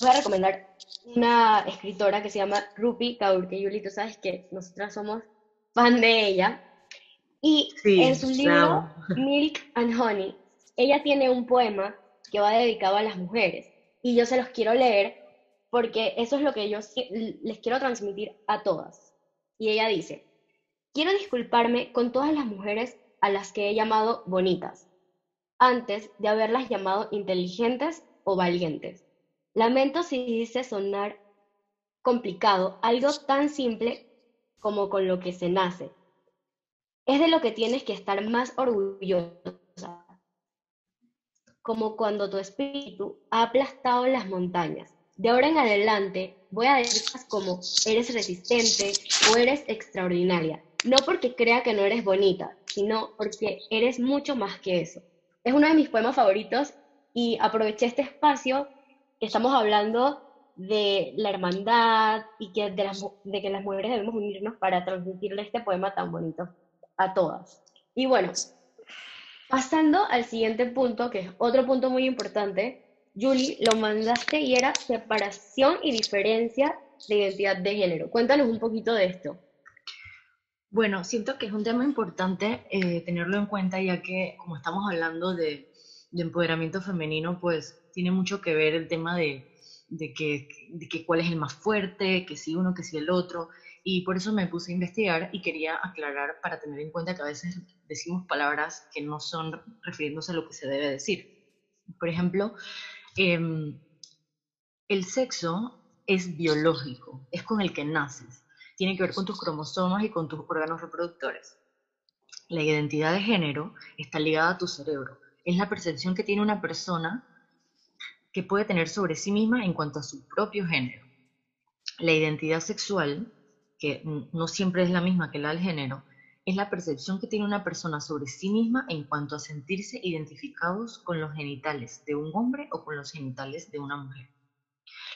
A: voy a recomendar una escritora que se llama Rupi Kaur, que Yuli, tú sabes que nosotras somos fan de ella. Y en su libro *laughs* Milk and Honey, ella tiene un poema que va dedicado a las mujeres. Y yo se los quiero leer porque eso es lo que yo les quiero transmitir a todas. Y ella dice, quiero disculparme con todas las mujeres a las que he llamado bonitas, antes de haberlas llamado inteligentes o valientes. Lamento si dice sonar complicado algo tan simple como con lo que se nace. Es de lo que tienes que estar más orgullosa, como cuando tu espíritu ha aplastado las montañas. De ahora en adelante voy a decir como eres resistente o eres extraordinaria, no porque crea que no eres bonita, sino porque eres mucho más que eso. Es uno de mis poemas favoritos y aproveché este espacio estamos hablando de la hermandad y que de, de que las mujeres debemos unirnos para transmitirle este poema tan bonito a todas. Y bueno, pasando al siguiente punto, que es otro punto muy importante, Julie, lo mandaste y era separación y diferencia de identidad de género. Cuéntanos un poquito de esto.
C: Bueno, siento que es un tema importante eh, tenerlo en cuenta ya que como estamos hablando de, empoderamiento femenino, pues tiene mucho que ver el tema de, que, que cuál es el más fuerte, que si uno, que si el otro. Y por eso me puse a investigar y quería aclarar para tener en cuenta que a veces decimos palabras que no son refiriéndose a lo que se debe decir. Por ejemplo, em, el sexo es biológico, es con el que naces tiene que ver con tus cromosomas y con tus órganos reproductores. La identidad de género está ligada a tu cerebro. Es la percepción que tiene una persona que puede tener sobre sí misma en cuanto a su propio género. La identidad sexual, que no siempre es la misma que la del género, es la percepción que tiene una persona sobre sí misma en cuanto a sentirse identificados con los genitales de un hombre o con los genitales de una mujer.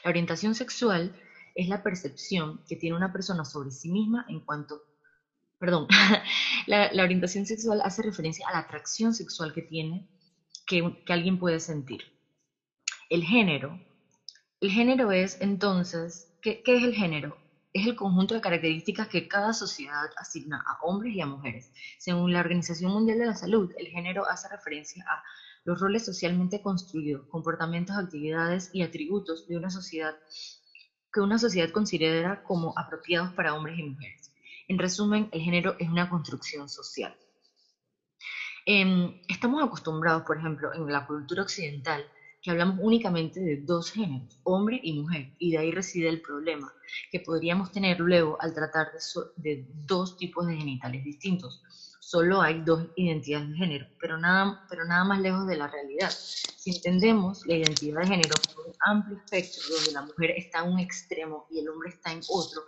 C: La orientación sexual es la percepción que tiene una persona sobre sí misma en cuanto, perdón, *laughs* la, orientación sexual hace referencia a la atracción sexual que tiene, que, que alguien puede sentir. El género, el género es entonces, ¿qué, ¿qué, es el género? es el conjunto de características que cada sociedad asigna a hombres y a mujeres. Según la Organización Mundial de la Salud, el género hace referencia a los roles socialmente construidos, comportamientos, actividades y atributos de una sociedad que una sociedad considera como apropiados para hombres y mujeres. En resumen, el género es una construcción social. Em, estamos acostumbrados, por ejemplo, en la cultura occidental, que hablamos únicamente de dos géneros, hombre y mujer, y de ahí reside el problema que podríamos tener luego al tratar de, de dos tipos de genitales distintos. Solo hay dos identidades de género, pero nada, pero nada más lejos de la realidad. Si entendemos la identidad de género como un amplio espectro donde la mujer está en un extremo y el hombre está en otro,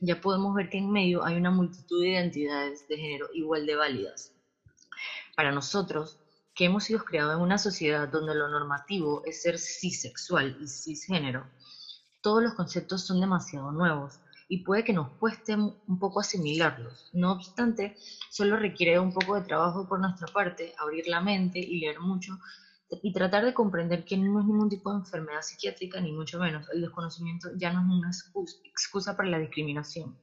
C: ya podemos ver que en medio hay una multitud de identidades de género igual de válidas. Para nosotros, que hemos sido creados en una sociedad donde lo normativo es ser cisexual y cisgénero, todos los conceptos son demasiado nuevos y puede que nos cueste un poco asimilarlos. No obstante, solo requiere un poco de trabajo por nuestra parte, abrir la mente y leer mucho y tratar de comprender que no es ningún tipo de enfermedad psiquiátrica, ni mucho menos. El desconocimiento ya no es una excusa para la discriminación.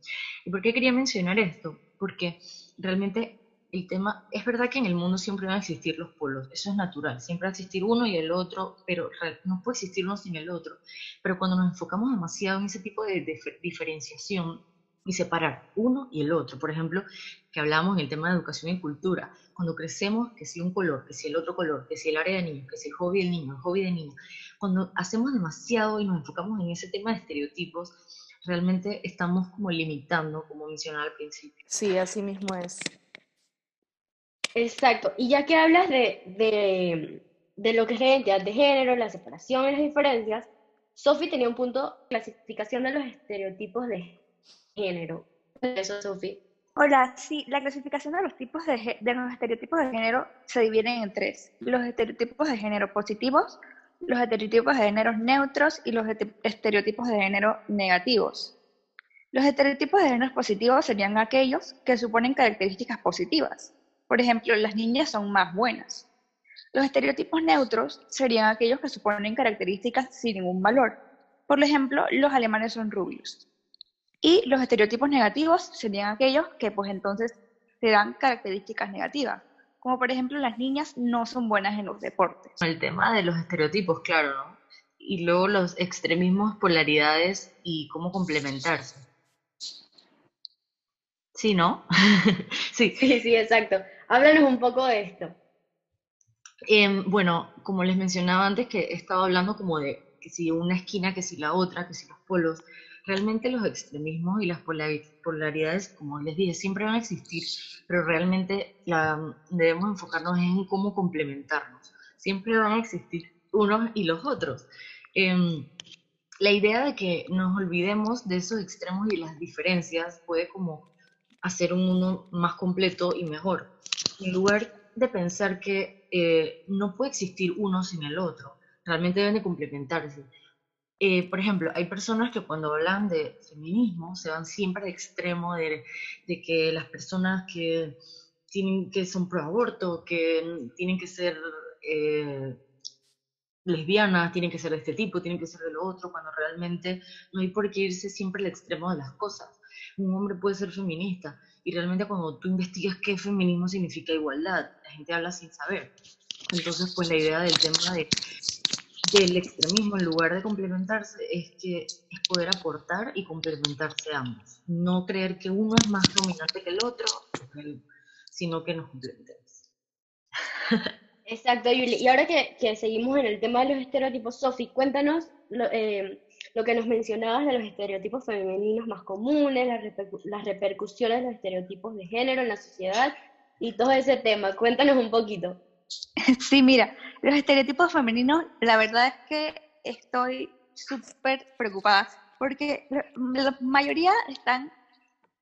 C: ¿Y por qué quería mencionar esto? Porque realmente el tema, es verdad que en el mundo siempre van a existir los polos, eso es natural, siempre va a existir uno y el otro, pero no puede existir uno sin el otro. Pero cuando nos enfocamos demasiado en ese tipo de, diferenciación y separar uno y el otro, por ejemplo, que hablamos en el tema de educación y cultura, cuando crecemos, que si un color, que si el otro color, que si el área de niños, que si el hobby del niño, el hobby de niño, cuando hacemos demasiado y nos enfocamos en ese tema de estereotipos, realmente estamos como limitando, como mencionaba al principio.
D: Sí, así mismo es.
A: Exacto. Y ya que hablas de, de, lo que es la identidad de género, la separación y las diferencias, Sophie tenía un punto, clasificación de los estereotipos de género. Eso, Sophie.
B: Hola, sí, la clasificación de los tipos de, de los estereotipos de género se dividen en tres. Los estereotipos de género positivos, los estereotipos de género neutros y los estereotipos de género negativos. Los estereotipos de género positivos serían aquellos que suponen características positivas, por ejemplo, las niñas son más buenas. Los estereotipos neutros serían aquellos que suponen características sin ningún valor. Por ejemplo, los alemanes son rubios. Y los estereotipos negativos serían aquellos que pues entonces te dan características negativas, como por ejemplo las niñas no son buenas en los deportes.
C: El tema de los estereotipos, claro, ¿no? Y luego los extremismos, polaridades y cómo complementarse. Sí, ¿no? *laughs*
A: sí. Sí, sí, exacto. Háblanos un poco de esto.
C: Em, bueno, como les mencionaba antes, que he estado hablando como de que si una esquina, que si la otra, que si los polos. Realmente los extremismos y las polaridades, como les dije, siempre van a existir, pero realmente debemos enfocarnos en cómo complementarnos. Siempre van a existir unos y los otros. Em, la idea de que nos olvidemos de esos extremos y las diferencias puede como hacer un mundo más completo y mejor en lugar de pensar que eh, no puede existir uno sin el otro, realmente deben de complementarse. Eh, por ejemplo, hay personas que cuando hablan de feminismo se van siempre al extremo de, de, que las personas que, tienen, que son pro aborto, que tienen que ser eh, lesbianas, tienen que ser de este tipo, tienen que ser de lo otro, cuando realmente no hay por qué irse siempre al extremo de las cosas. Un hombre puede ser feminista, y realmente cuando tú investigas qué feminismo significa igualdad, la gente habla sin saber. Entonces, pues la idea del tema de, del extremismo, en lugar de complementarse, es que es poder aportar y complementarse ambos. No creer que uno es más dominante que el otro, sino que nos complementemos.
A: Exacto, Yuli. Y ahora que, que, seguimos en el tema de los estereotipos, Sofi, cuéntanos eh, lo que nos mencionabas de los estereotipos femeninos más comunes, las, repercusiones de los estereotipos de género en la sociedad y todo ese tema. Cuéntanos un poquito. *laughs*
B: Sí, mira, los estereotipos femeninos, la verdad es que estoy súper preocupada porque la mayoría están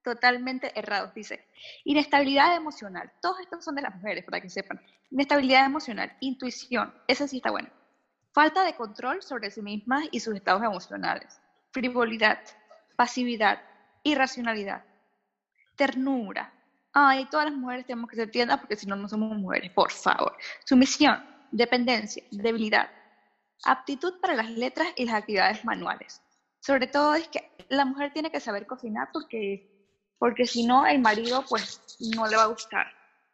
B: totalmente errados. Dice, inestabilidad emocional. Todos estos son de las mujeres, para que sepan. Inestabilidad emocional, intuición, esa sí está buena falta de control sobre sí mismas y sus estados emocionales, frivolidad, pasividad, irracionalidad, ternura. Ay, todas las mujeres tenemos que ser tiernas porque si no, no somos mujeres, por favor. Sumisión, dependencia, debilidad, aptitud para las letras y las actividades manuales, sobre todo es que la mujer tiene que saber cocinar porque, porque si no el marido pues no le va a gustar.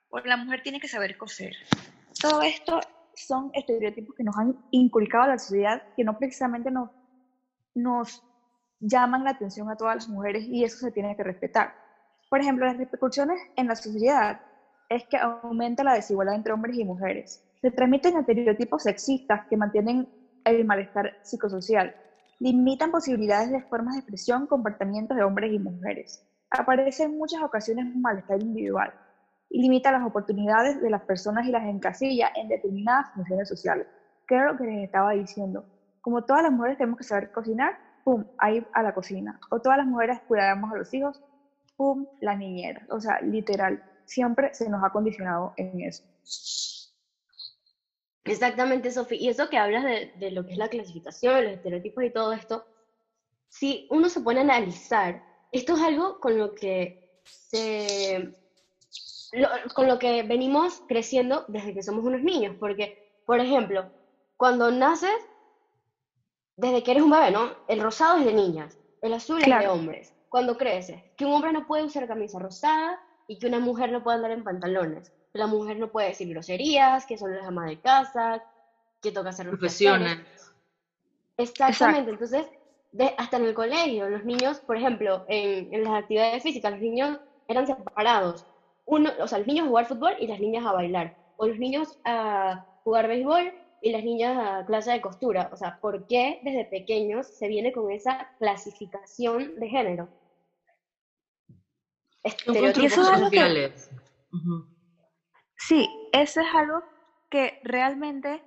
B: O la mujer tiene que saber coser. Todo esto son estereotipos que nos han inculcado a la sociedad que no precisamente nos, nos llaman la atención a todas las mujeres y eso se tiene que respetar. Por ejemplo, las repercusiones en la sociedad es que aumenta la desigualdad entre hombres y mujeres. Se transmiten estereotipos sexistas que mantienen el malestar psicosocial. Limitan posibilidades de formas de expresión, comportamientos de hombres y mujeres. Aparece en muchas ocasiones un malestar individual. Y limita las oportunidades de las personas y las encasilla en determinadas funciones sociales. ¿Qué era lo que les estaba diciendo? Como todas las mujeres tenemos que saber cocinar, pum, ahí a la cocina. O todas las mujeres cuidamos a los hijos, pum, la niñera. O sea, literal, siempre se nos ha condicionado en eso.
A: Exactamente, Sofi. Y eso que hablas de, de, lo que es la clasificación, los estereotipos y todo esto, si uno se pone a analizar, esto es algo con lo que se, con lo que venimos creciendo desde que somos unos niños, porque, por ejemplo, cuando naces, desde que eres un bebé, ¿no? El rosado es de niñas, el azul es de hombres. Cuando creces, que un hombre no puede usar camisa rosada y que una mujer no puede andar en pantalones la mujer no puede decir groserías, que solo es ama de casa, que toca hacer
C: profesiones.
A: Exactamente, entonces, hasta en el colegio, los niños, por ejemplo, en, las actividades físicas, los niños eran separados. Uno, o sea, los niños a jugar fútbol y las niñas a bailar. O los niños a jugar béisbol y las niñas a clase de costura. O sea, ¿por qué desde pequeños se viene con esa clasificación de género?
C: Estereotipos sociales.
B: Sí, eso es algo que realmente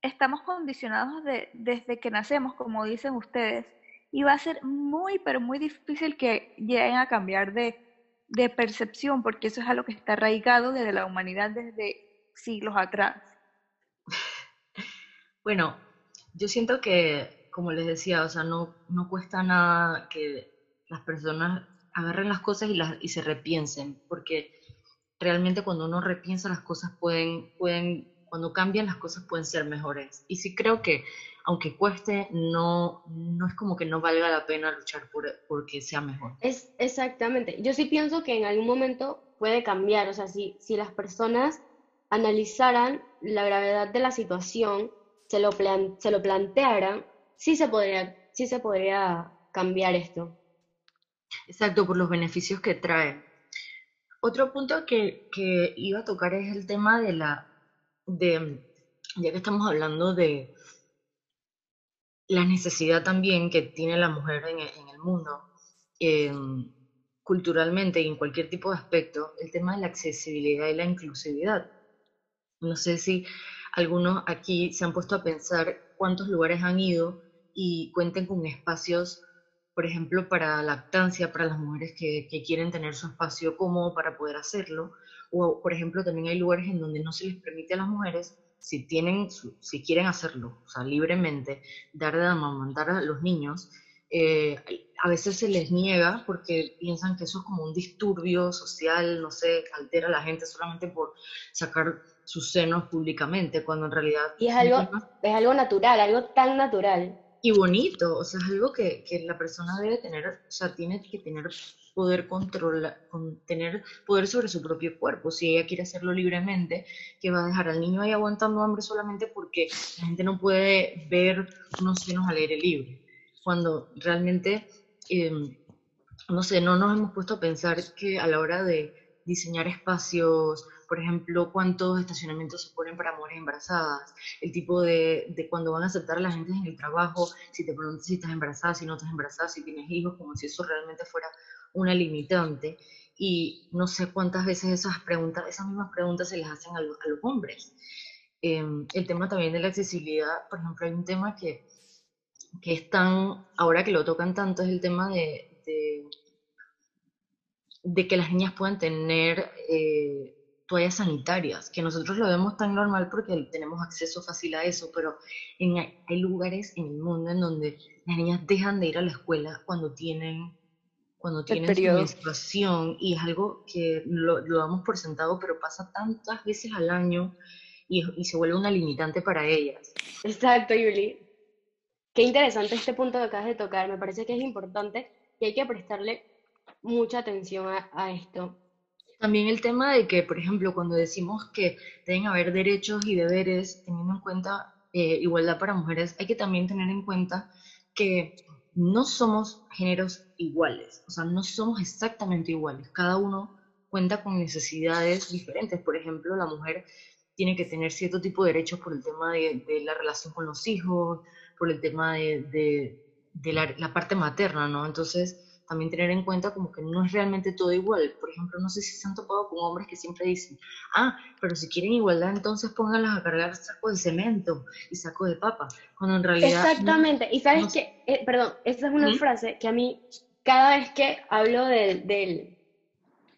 B: estamos condicionados desde que nacemos, como dicen ustedes, y va a ser muy, pero muy difícil que lleguen a cambiar de, de percepción, porque eso es algo que está arraigado desde la humanidad desde siglos atrás. *laughs*
C: Bueno, yo siento que, como les decía, o sea, no, no cuesta nada que las personas agarren las cosas y, las, y se repiensen, porque realmente cuando uno repiensa las cosas pueden, pueden, cuando cambian las cosas pueden ser mejores. Y sí creo que aunque cueste, no, no es como que no valga la pena luchar por, porque sea mejor.
A: Es exactamente. Yo sí pienso que en algún momento puede cambiar. O sea, si, si las personas analizaran la gravedad de la situación, se lo, se lo plantearan, sí se podría, sí se podría cambiar esto.
C: Exacto, por los beneficios que trae. Otro punto que, iba a tocar es el tema de la, de, ya que estamos hablando de la necesidad también que tiene la mujer en, el mundo, culturalmente y en cualquier tipo de aspecto, el tema de la accesibilidad y la inclusividad. No sé si algunos aquí se han puesto a pensar cuántos lugares han ido y cuenten con espacios por ejemplo, para lactancia, para las mujeres que, quieren tener su espacio cómodo para poder hacerlo, o por ejemplo también hay lugares en donde no se les permite a las mujeres, si, tienen, si quieren hacerlo, o sea, libremente, dar de amamantar a los niños, eh, a veces se les niega porque piensan que eso es como un disturbio social, no sé, altera a la gente solamente por sacar sus senos públicamente, cuando en realidad...
A: Y es algo, es algo natural, algo tan natural
C: y bonito, o sea, es algo que, que, la persona debe tener, o sea, tiene que tener poder controlar, tener poder sobre su propio cuerpo, si ella quiere hacerlo libremente, que va a dejar al niño ahí aguantando hambre solamente porque la gente no puede ver unos senos al aire libre, cuando realmente, em, no sé, no nos hemos puesto a pensar que a la hora de diseñar espacios, por ejemplo, cuántos estacionamientos se ponen para mujeres embarazadas, el tipo de, de cuando van a aceptar a la gente en el trabajo, si te preguntan si estás embarazada, si no estás embarazada, si tienes hijos, como si eso realmente fuera una limitante. Y no sé cuántas veces esas preguntas, esas mismas preguntas se les hacen a los, a los hombres. Em, el tema también de la accesibilidad, por ejemplo, hay un tema que, que es tan, ahora que lo tocan tanto, es el tema de, de, de que las niñas puedan tener eh, toallas sanitarias, que nosotros lo vemos tan normal porque tenemos acceso fácil a eso, pero en, hay lugares en el mundo en donde las niñas dejan de ir a la escuela cuando tienen cuando tienen su menstruación y es algo que lo, lo, damos por sentado, pero pasa tantas veces al año y, y se vuelve una limitante para ellas.
A: Exacto, Yuli. qué interesante este punto que acabas de tocar. Me parece que es importante y hay que prestarle mucha atención a, a esto.
C: También el tema de que, por ejemplo, cuando decimos que deben haber derechos y deberes, teniendo en cuenta eh, igualdad para mujeres, hay que también tener en cuenta que no somos géneros iguales, o sea, no somos exactamente iguales. Cada uno cuenta con necesidades diferentes. Por ejemplo, la mujer tiene que tener cierto tipo de derechos por el tema de, la relación con los hijos, por el tema de, la, parte materna, ¿no? Entonces, también tener en cuenta como que no es realmente todo igual. Por ejemplo, no sé si se han topado con hombres que siempre dicen, ah, pero si quieren igualdad, entonces pónganlas a cargar saco de cemento y saco de papa, cuando en realidad...
A: Exactamente, y sabes que, eh, perdón, esa es una ¿Mm? frase que a mí, cada vez que hablo de, del,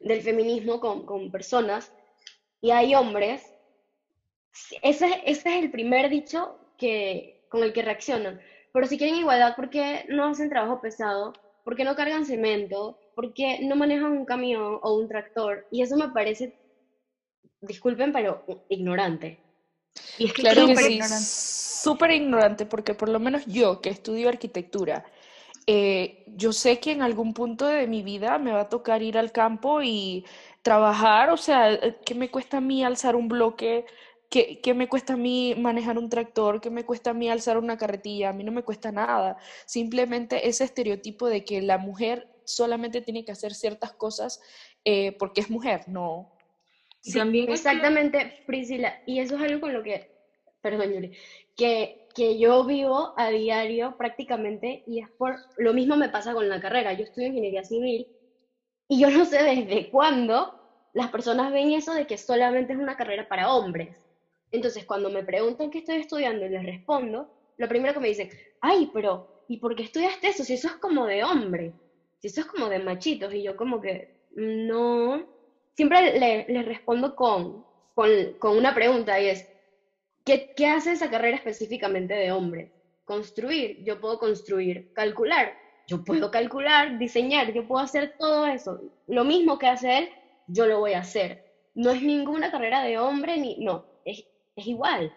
A: del feminismo con, con personas y hay hombres, ese, ese es el primer dicho que, con el que reaccionan. Pero si quieren igualdad, ¿por qué no hacen trabajo pesado? ¿Por qué no cargan cemento? ¿Por qué no manejan un camión o un tractor? Y eso me parece, disculpen, pero ignorante.
D: Y es que claro que sí, súper ignorante, porque por lo menos yo, que estudio arquitectura, eh, yo sé que en algún punto de mi vida me va a tocar ir al campo y trabajar, o sea, eh, ¿qué me cuesta a mí alzar un bloque? ¿Qué, ¿Qué, me cuesta a mí manejar un tractor? ¿Qué me cuesta a mí alzar una carretilla? A mí no me cuesta nada. Simplemente ese estereotipo de que la mujer solamente tiene que hacer ciertas cosas eh, porque es mujer, no.
A: Sí, También exactamente, Priscila. Y eso es algo con lo que, perdón, Yuri, que, que yo vivo a diario prácticamente y es por, lo mismo me pasa con la carrera. Yo estudio ingeniería civil y yo no sé desde cuándo las personas ven eso de que solamente es una carrera para hombres. Entonces, cuando me preguntan qué estoy estudiando y les respondo, lo primero que me dicen, ay, pero, ¿y por qué estudiaste eso? Si eso es como de hombre, si eso es como de machitos, y yo como que, no, siempre les le respondo con, con, con, una pregunta y es, ¿qué, ¿qué hace esa carrera específicamente de hombre? Construir, yo puedo construir, calcular, yo puedo calcular, diseñar, yo puedo hacer todo eso. Lo mismo que hace él, yo lo voy a hacer. No es ninguna carrera de hombre, ni, no, es es igual.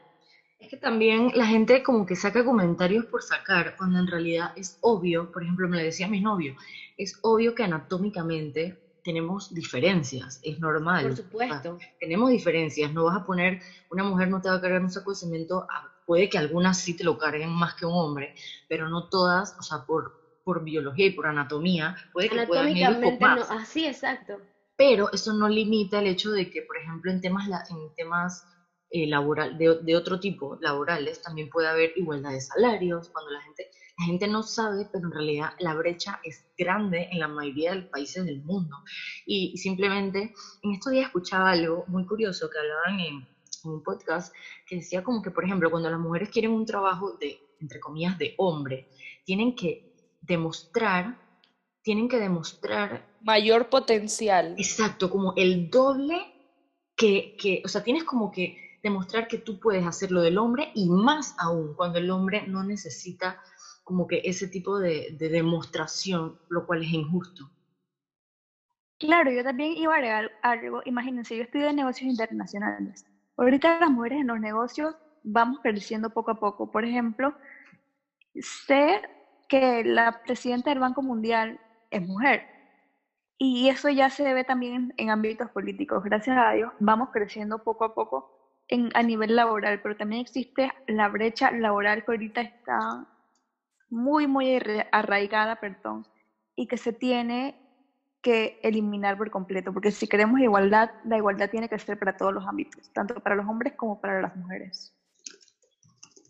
C: Es que también la gente como que saca comentarios por sacar, cuando en realidad es obvio, por ejemplo, me lo decía mi novio, es obvio que anatómicamente tenemos diferencias, es normal.
A: Por supuesto.
C: tenemos diferencias, no vas a poner, una mujer no te va a cargar un saco de cemento, puede que algunas sí te lo carguen más que un hombre, pero no todas, o sea, por, por biología y por anatomía, puede que puedan ir un poco más.
A: No, así, exacto.
C: Pero eso no limita el hecho de que, por ejemplo, en temas, en temas eh, laboral, de, de, otro tipo, laborales, también puede haber igualdad de salarios, cuando la gente, la gente no sabe, pero en realidad la brecha es grande en la mayoría de los países del mundo. Y, simplemente, en estos días escuchaba algo muy curioso que hablaban en, en un podcast, que decía como que, por ejemplo, cuando las mujeres quieren un trabajo de, entre comillas, de hombre, tienen que demostrar, tienen que demostrar...
D: Mayor potencial.
C: Exacto, como el doble que, que, o sea, tienes como que demostrar que tú puedes hacer lo del hombre y más aún cuando el hombre no necesita como que ese tipo de, de demostración, lo cual es injusto.
B: Claro, yo también iba a agregar algo. Imagínense, yo estudio negocios internacionales. Ahorita las mujeres en los negocios vamos creciendo poco a poco. Por ejemplo, sé que la presidenta del Banco Mundial es mujer. Y eso ya se ve también en ámbitos políticos. Gracias a Dios, vamos creciendo poco a poco a nivel laboral, pero también existe la brecha laboral que ahorita está muy, muy arraigada, perdón, y que se tiene que eliminar por completo, porque si queremos igualdad, la igualdad tiene que ser para todos los ámbitos, tanto para los hombres como para las mujeres.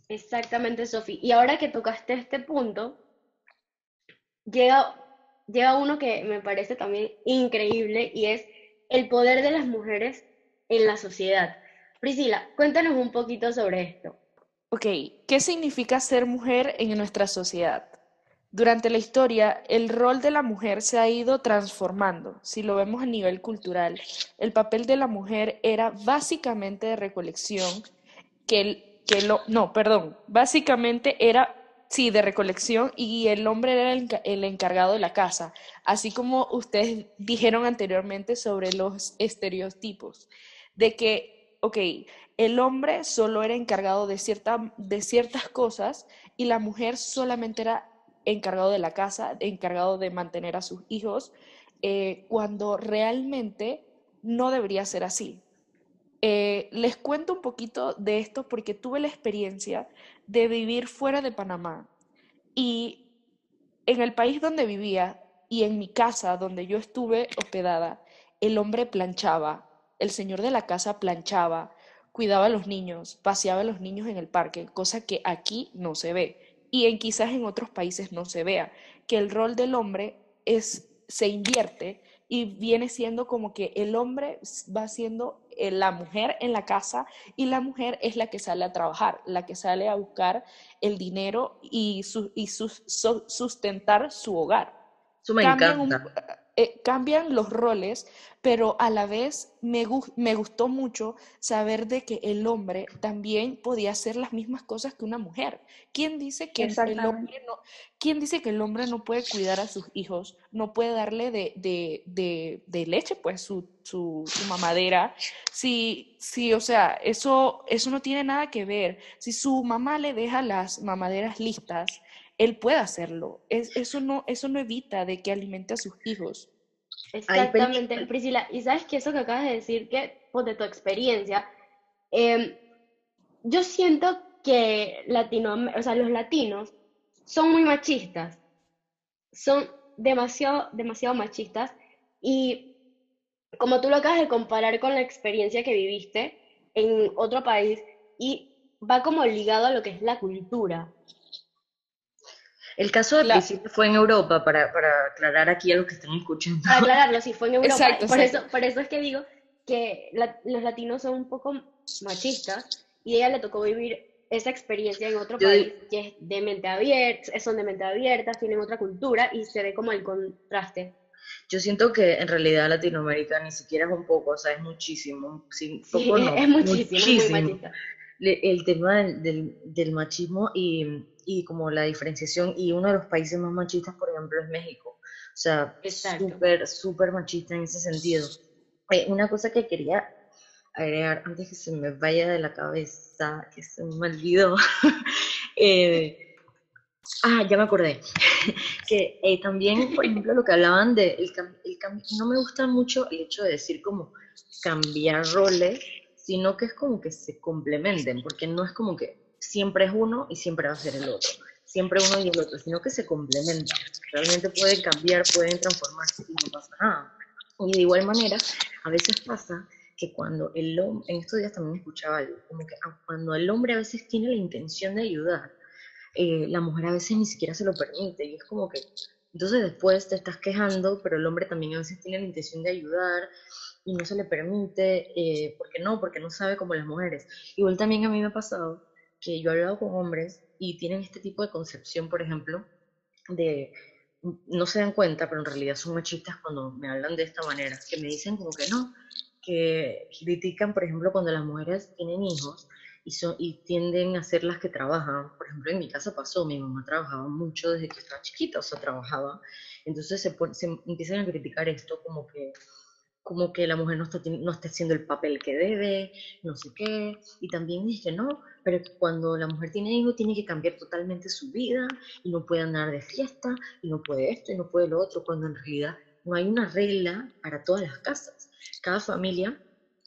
A: Exactamente, Sofi. Y ahora que tocaste este punto, llega, llega uno que me parece también increíble y es el poder de las mujeres en la sociedad. Priscila, cuéntanos un poquito sobre esto.
D: Ok, ¿qué significa ser mujer en nuestra sociedad? Durante la historia, el rol de la mujer se ha ido transformando. Si lo vemos a nivel cultural, el papel de la mujer era básicamente de recolección, que, el, que lo, no, perdón, básicamente era, sí, de recolección y el hombre era el, el encargado de la casa, así como ustedes dijeron anteriormente sobre los estereotipos, de que ok, el hombre solo era encargado de, cierta, de ciertas cosas y la mujer solamente era encargado de la casa, encargado de mantener a sus hijos, eh, cuando realmente no debería ser así. Eh, les cuento un poquito de esto porque tuve la experiencia de vivir fuera de Panamá y en el país donde vivía y en mi casa donde yo estuve hospedada, el hombre planchaba, el señor de la casa planchaba, cuidaba a los niños, paseaba a los niños en el parque, cosa que aquí no se ve y en quizás en otros países no se vea, que el rol del hombre es se invierte y viene siendo como que el hombre va siendo eh, la mujer en la casa y la mujer es la que sale a trabajar, la que sale a buscar el dinero y, y sustentar su hogar.
C: Eso me encanta.
D: Eh, cambian los roles, pero a la vez me, me gustó mucho saber de que el hombre también podía hacer las mismas cosas que una mujer. ¿Quién dice que el hombre no, ¿quién dice que el hombre no puede cuidar a sus hijos, no puede darle de, de, de, de leche, pues su, su, su, mamadera? Si, si, o sea, eso, eso no tiene nada que ver. Si su mamá le deja las mamaderas listas, él puede hacerlo. Es, eso, no, eso no evita de que alimente a sus hijos.
A: Exactamente, Priscila. Y sabes que eso que acabas de decir, que pues, de tu experiencia, em, yo siento que Latino, o sea, los latinos son muy machistas, son demasiado, demasiado machistas y como tú lo acabas de comparar con la experiencia que viviste en otro país y va como ligado a lo que es la cultura.
C: El caso de la... fue en Europa, para, para, aclarar aquí a los que están escuchando.
A: Para aclararlo, sí, fue en Europa. Exacto, por, Eso, por eso es que digo que los latinos son un poco machistas y a ella le tocó vivir esa experiencia en otro país que es de mente abierta, son de mente abierta, tienen otra cultura y se ve como el contraste.
C: Yo siento que en realidad Latinoamérica ni siquiera es un poco, o sea, es muchísimo. Sí,
A: poco no, *laughs* es muchísimo, muchísimo. Muy machista.
C: El tema del, del, del machismo y y como la diferenciación, y uno de los países más machistas, por ejemplo, es México. O sea, súper, súper machista en ese sentido. Eh, una cosa que quería agregar antes que se me vaya de la cabeza, que se me olvidó. *laughs* eh, ah, ya me acordé. *laughs* que eh, también, por ejemplo, lo que hablaban de el, el no me gusta mucho el hecho de decir como cambiar roles, sino que es como que se complementen, porque no es como que siempre es uno y siempre va a ser el otro. Siempre uno y el otro, sino que se complementan. Realmente pueden cambiar, pueden transformarse y no pasa nada. Y de igual manera, a veces pasa que cuando el hombre, en estos días también escuchaba algo, como que ah, cuando el hombre a veces tiene la intención de ayudar, eh, la mujer a veces ni siquiera se lo permite y es como que, entonces después te estás quejando, pero el hombre también a veces tiene la intención de ayudar y no se le permite, eh, porque no, porque no sabe como las mujeres. Igual también a mí me ha pasado que yo he hablado con hombres y tienen este tipo de concepción, por ejemplo, de no se dan cuenta, pero en realidad son machistas cuando me hablan de esta manera, que me dicen como que no, que critican, por ejemplo, cuando las mujeres tienen hijos y, son, y tienden a ser las que trabajan. Por ejemplo, en mi casa pasó, mi mamá trabajaba mucho desde que estaba chiquita, o sea, trabajaba. Entonces se, se empiezan a criticar esto como que como que la mujer no está, no está haciendo el papel que debe, no sé qué, y también dije, no, pero cuando la mujer tiene hijos tiene que cambiar totalmente su vida y no puede andar de fiesta y no puede esto y no puede lo otro, cuando en realidad no hay una regla para todas las casas. Cada familia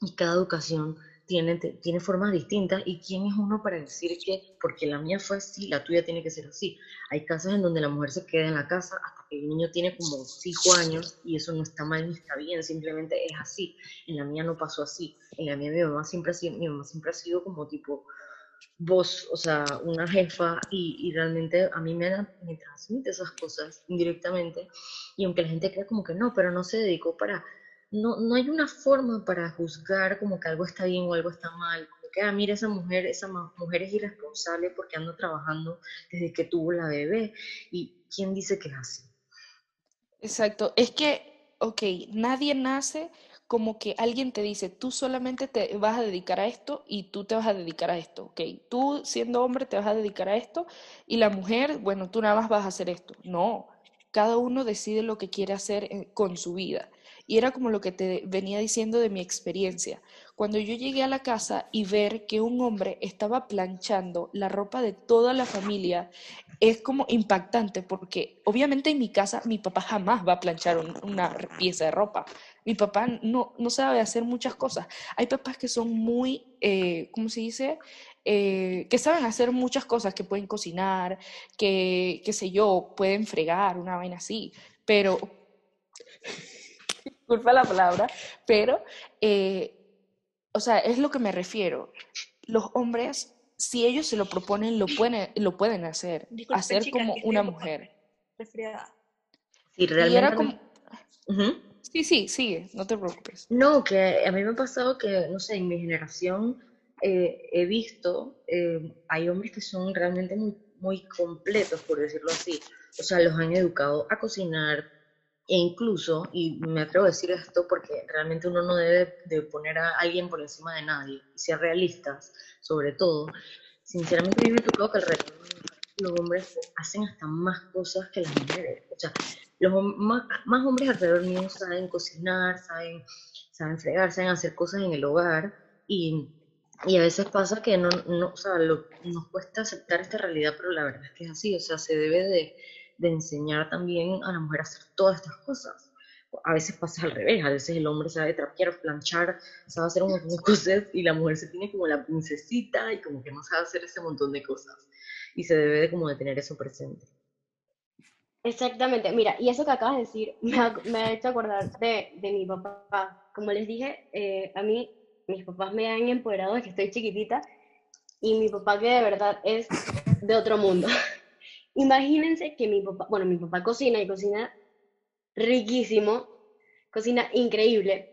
C: y cada educación tiene, tiene formas distintas y quién es uno para decir que porque la mía fue así, la tuya tiene que ser así. Hay casas en donde la mujer se queda en la casa hasta que el niño tiene como 5 años y eso no está mal ni está bien, simplemente es así. En la mía no pasó así. En la mía mi mamá siempre ha sido, mi mamá siempre ha sido como tipo voz, o sea, una jefa y, y realmente a mí me, me transmite esas cosas indirectamente y aunque la gente crea como que no, pero no se dedicó para no, no hay una forma para juzgar como que algo está bien o algo está mal. Como que, ah, mira, esa mujer, esa mujer es irresponsable porque anda trabajando desde que tuvo la bebé. ¿Y quién dice que es así?
D: Exacto. Es que, ok, nadie nace como que alguien te dice, tú solamente te vas a dedicar a esto y tú te vas a dedicar a esto, ¿ok? Tú siendo hombre te vas a dedicar a esto y la mujer, bueno, tú nada más vas a hacer esto. No, cada uno decide lo que quiere hacer eh, con su vida. Y era como lo que te venía diciendo de mi experiencia. cuando yo llegué a la casa y ver que un hombre estaba planchando la ropa de toda la familia es como impactante porque obviamente en mi casa mi papá jamás va a planchar una pieza de ropa. Mi papá no, no sabe hacer muchas cosas. Hay papás que son muy, eh, ¿cómo se dice? Eh, que saben hacer muchas cosas, que pueden cocinar, que, qué sé yo, pueden fregar, una vaina así, pero, disculpa la palabra, pero, eh, o sea, es lo que me refiero. Los hombres si ellos se lo proponen, lo pueden, lo pueden hacer. hacer como una mujer.
C: Sí, realmente.
D: Como... Sí, sí, sigue, no te preocupes.
C: No, que a mí me ha pasado que, no sé, en mi generación eh, he visto, eh, hay hombres que son realmente muy, muy completos, por decirlo así. O sea, los han educado a cocinar, e incluso, y me atrevo a decir esto porque realmente uno no debe de poner a alguien por encima de nadie, y ser realistas, sobre todo. Sinceramente mí me tocó que alrededor los hombres hacen hasta más cosas que las mujeres. O sea, los más, hombres alrededor mío saben cocinar, saben, saben fregar, saben hacer cosas en el hogar, y, y a veces pasa que no, no o sea, nos cuesta aceptar esta realidad, pero la verdad es que es así, o sea, se debe de de enseñar también a la mujer a hacer todas estas cosas. A veces pasa al revés, a veces el hombre sabe trapear, planchar, sabe hacer un montón de cosas y la mujer se tiene como la princesita y como que no sabe hacer ese montón de cosas. Y se debe de como de tener eso presente.
A: Exactamente, mira, y eso que acabas de decir me ha, me ha hecho acordar de, de, mi papá. Como les dije, eh, a mí mis papás me han empoderado desde que estoy chiquitita y mi papá que de verdad es de otro mundo. Imagínense que mi papá, bueno, mi papá cocina y cocina riquísimo, cocina increíble.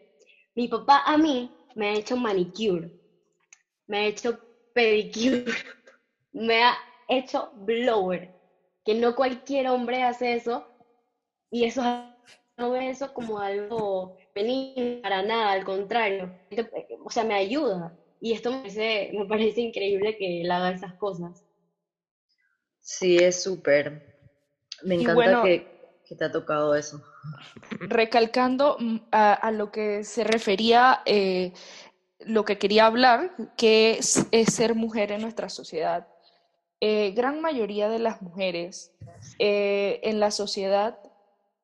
A: Mi papá a mí me ha hecho manicure, me ha hecho pedicure, *laughs* me ha hecho blower, que no cualquier hombre hace eso y eso no ve eso como algo benigno para nada, al contrario, o sea, me ayuda y esto me parece, me parece increíble que él haga esas cosas.
C: Sí, es súper. Me encanta que, te ha tocado eso.
D: Recalcando mm, a, lo que se refería, eh, lo que quería hablar, que es, ser mujer en nuestra sociedad. Eh, gran mayoría de las mujeres eh, en la sociedad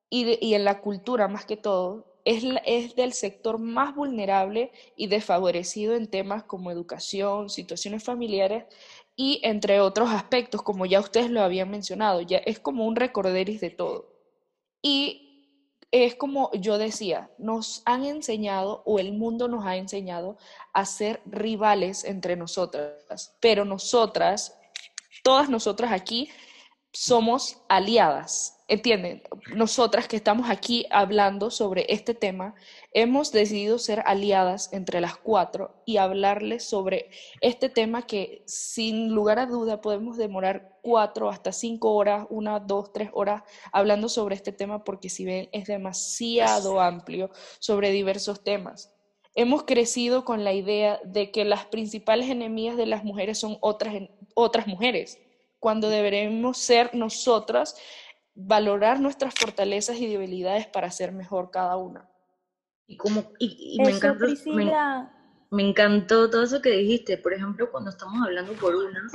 D: y, y, en la cultura más que todo es, es del sector más vulnerable y desfavorecido en temas como educación, situaciones familiares y entre otros aspectos, como ya ustedes lo habían mencionado, ya es como un recorderis de todo. Y es como yo decía, nos han enseñado o el mundo nos ha enseñado a ser rivales entre nosotras, pero nosotras, todas nosotras aquí, somos aliadas. ¿Entienden? Nosotras que estamos aquí hablando sobre este tema, hemos decidido ser aliadas entre las cuatro y hablarles sobre este tema que sin lugar a duda podemos demorar cuatro hasta cinco horas, una, dos, tres horas hablando sobre este tema porque si ven es demasiado amplio sobre diversos temas. Hemos crecido con la idea de que las principales enemigas de las mujeres son otras, otras mujeres, cuando deberemos ser nosotras valorar nuestras fortalezas y debilidades para ser mejor cada una.
C: Y, como, y, me, encantó, me, encantó todo eso que dijiste. Por ejemplo, cuando estamos hablando por una,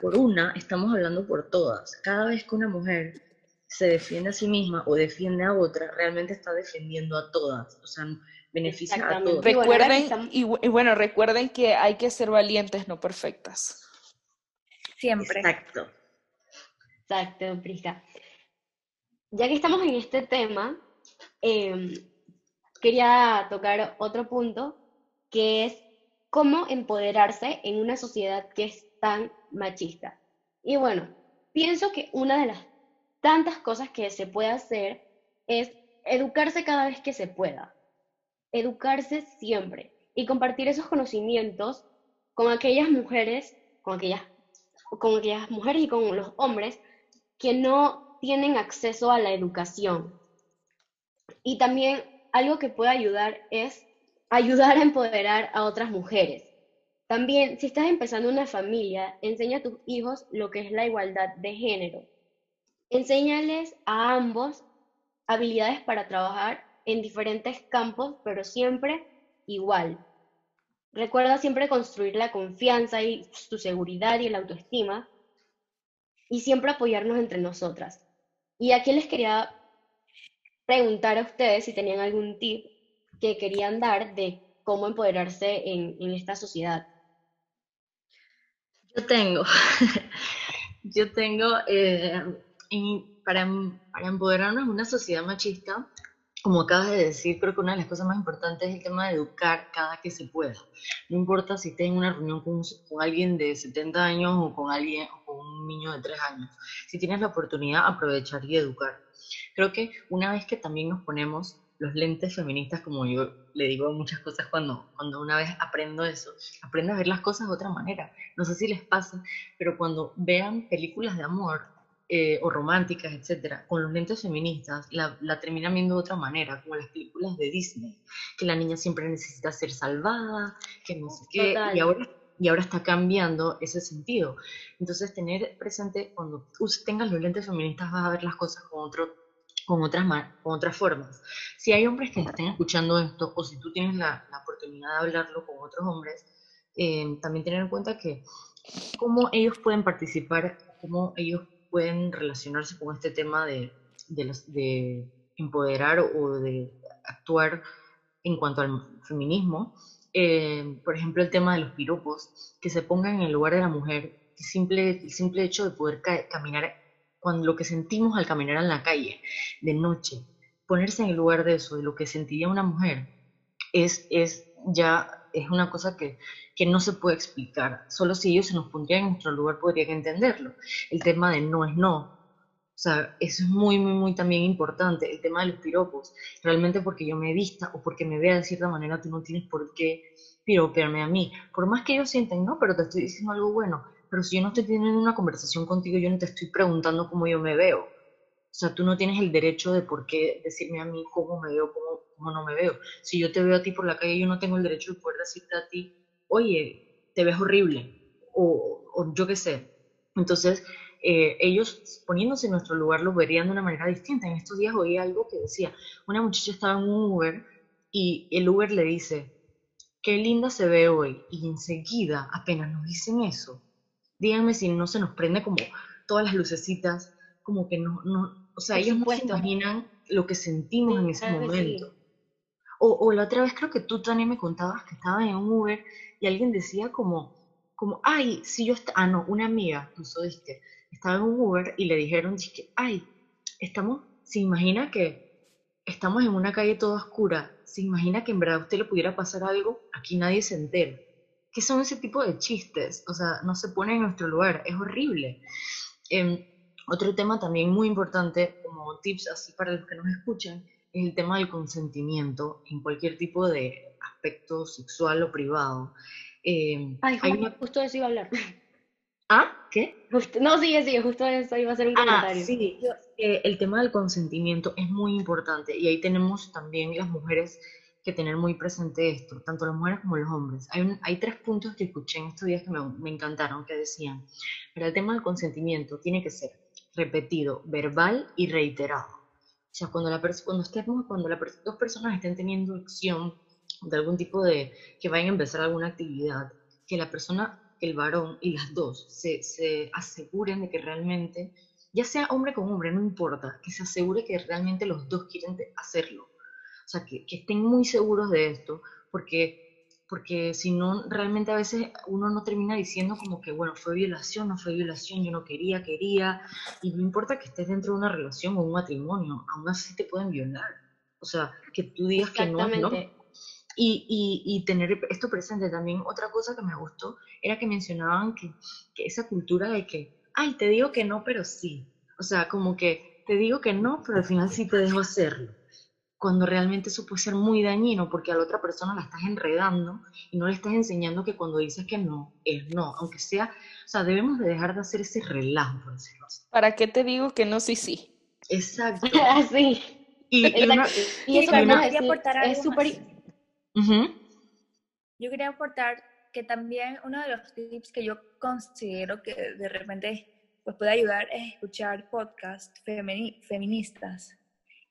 C: por una, estamos hablando por todas. Cada vez que una mujer se defiende a sí misma o defiende a otra, realmente está defendiendo a todas. O sea, beneficia a todas.
D: Recuerden, y bueno, recuerden que hay que ser valientes, no perfectas.
B: Siempre.
C: Exacto.
A: Exacto, Prisca ya que estamos en este tema, em, quería tocar otro punto, que es cómo empoderarse en una sociedad que es tan machista. Y bueno, pienso que una de las tantas cosas que se puede hacer es educarse cada vez que se pueda. Educarse siempre y compartir esos conocimientos con aquellas mujeres, con aquellas, con aquellas mujeres y con los hombres que no tienen acceso a la educación. Y también algo que puede ayudar es ayudar a empoderar a otras mujeres. También, si estás empezando una familia, enseña a tus hijos lo que es la igualdad de género. Enséñales a ambos habilidades para trabajar en diferentes campos, pero siempre igual. Recuerda siempre construir la confianza y tu seguridad y la autoestima y siempre apoyarnos entre nosotras. Y aquí les quería preguntar a ustedes si tenían algún tip que querían dar de cómo empoderarse en, esta sociedad.
C: Yo tengo, *laughs* yo tengo, eh, para, para empoderarnos en una sociedad machista, como acabas de decir, creo que una de las cosas más importantes es el tema de educar cada que se pueda. No importa si estés en una reunión con, con, alguien de 70 años o con alguien o con un niño de 3 años. Si tienes la oportunidad, aprovechar y educar. Creo que una vez que también nos ponemos los lentes feministas, como yo le digo muchas cosas cuando, cuando una vez aprendo eso, aprendo a ver las cosas de otra manera. No sé si les pasa, pero cuando vean películas de amor eh, o románticas, etcétera, con los lentes feministas, la, la, terminan viendo de otra manera, como las películas de Disney, que la niña siempre necesita ser salvada, que no sé qué, y ahora, y ahora está cambiando ese sentido. Entonces, tener presente, cuando tengas los lentes feministas, vas a ver las cosas con otro con otras, con otras formas. Si hay hombres que estén escuchando esto, o si tú tienes la, la oportunidad de hablarlo con otros hombres, eh, también tener en cuenta que cómo ellos pueden participar, cómo ellos pueden relacionarse con este tema de, de, de empoderar o de actuar en cuanto al feminismo. Eh, por ejemplo, el tema de los piropos, que se pongan en el lugar de la mujer, el simple, el simple hecho de poder caminar cuando lo que sentimos al caminar en la calle de noche, ponerse en el lugar de eso, de lo que sentiría una mujer, es, es ya es una cosa que, que no se puede explicar. Solo si ellos se nos pondrían en nuestro lugar podrían entenderlo. El tema de no es no. O sea, eso es muy, muy, muy también importante. El tema de los piropos. Realmente porque yo me vista o porque me vea de cierta manera, tú no tienes por qué piropearme a mí. Por más que ellos sienten, no, pero te estoy diciendo algo bueno pero si yo no estoy teniendo una conversación contigo, yo no te estoy preguntando cómo yo me veo. O sea, tú no tienes el derecho de por qué decirme a mí cómo me veo, cómo, cómo no me veo. Si yo te veo a ti por la calle, yo no tengo el derecho de poder decirte a ti, oye, te ves horrible, o, o yo qué sé. Entonces, eh, ellos poniéndose en nuestro lugar lo verían de una manera distinta. En estos días oí algo que decía, una muchacha estaba en un Uber y el Uber le dice, qué linda se ve hoy. Y enseguida, apenas nos dicen eso, díganme si no se nos prende como todas las lucecitas, como que no, no o sea, ellos no se imaginan lo que sentimos en ese momento. O, la otra vez creo que tú también me contabas que estaba en un Uber y alguien decía como, como, ay, si yo, ah, no, una amiga, tú oíste, estaba en un Uber y le dijeron, que, ay, estamos, se imagina que estamos en una calle toda oscura, se imagina que en verdad a usted le pudiera pasar algo, aquí nadie se entera. ¿Qué son ese tipo de chistes? O sea, no se pone en nuestro lugar, es horrible. Em, otro tema también muy importante, como tips así para los que nos escuchan, es el tema del consentimiento en cualquier tipo de aspecto sexual o privado.
A: Eh, Ay, justo eso iba a hablar.
C: ¿Ah? ¿Qué?
A: no, sigue, sigue, justo eso iba a ser un ah, comentario.
C: Sí, eh, el tema del consentimiento es muy importante y ahí tenemos también las mujeres que tener muy presente esto, tanto las mujeres como los hombres. Hay, hay tres puntos que escuché en estos días que me, me encantaron, que decían, pero el tema del consentimiento tiene que ser repetido, verbal y reiterado. O sea, cuando, la cuando, estemos, cuando la dos personas estén teniendo acción de algún tipo de, que vayan a empezar alguna actividad, que la persona, el varón y las dos se, se aseguren de que realmente, ya sea hombre con hombre, no importa, que se asegure que realmente los dos quieren hacerlo. O sea, que, estén muy seguros de esto, porque, porque si no, realmente a veces uno no termina diciendo como que, bueno, fue violación, no fue violación, yo no quería, quería, y no importa que estés dentro de una relación o un matrimonio, aún así te pueden violar. O sea, que tú digas que no, no. Y, y, y, tener esto presente también, otra cosa que me gustó era que mencionaban que, que esa cultura de que, ay, te digo que no, pero sí. O sea, como que te digo que no, pero al final sí te dejo hacerlo cuando realmente eso puede ser muy dañino porque a la otra persona la estás enredando y no le estás enseñando que cuando dices que no, es no, aunque sea, o sea, debemos de dejar de hacer ese relajo, por decirlo así.
D: ¿Para qué te digo que no, sí, sí?
C: Exacto. *laughs*
A: Así.
B: Y, y, eso quería aportar algo es súper... Yo quería aportar que también uno de los tips que yo considero que de repente pues puede ayudar es escuchar podcasts feministas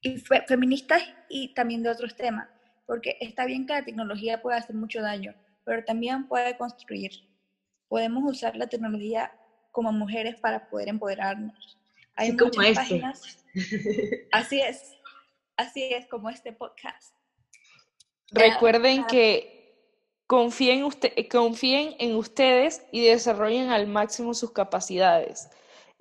B: y feministas y también de otros temas, porque está bien que la tecnología pueda hacer mucho daño, pero también puede construir. Podemos usar la tecnología como mujeres para poder empoderarnos. Hay muchas este. páginas. *laughs* Así es, así es como este podcast.
D: Recuerden que confíen, usted, confíen en ustedes y desarrollen al máximo sus capacidades.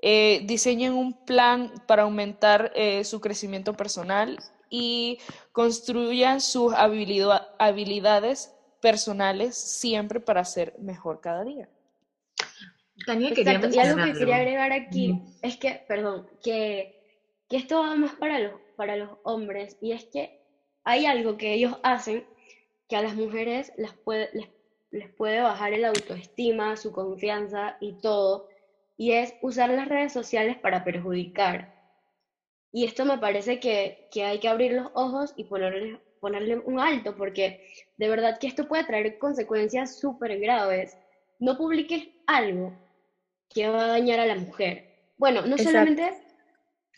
D: Eh, diseñen un plan para aumentar eh, su crecimiento personal y construyan sus habilidades personales siempre para ser mejor cada día.
A: Exacto. Y algo que quería agregar aquí es que, perdón, que, que esto va más para los, para los hombres y es que hay algo que ellos hacen que a las mujeres les puede, les, les puede bajar el autoestima, su confianza y todo, y es usar las redes sociales para perjudicar. Y esto me parece que, que hay que abrir los ojos y ponerle, ponerle un alto, porque de verdad que esto puede traer consecuencias súper graves. No publiques algo que va a dañar a la mujer. Bueno, no solamente,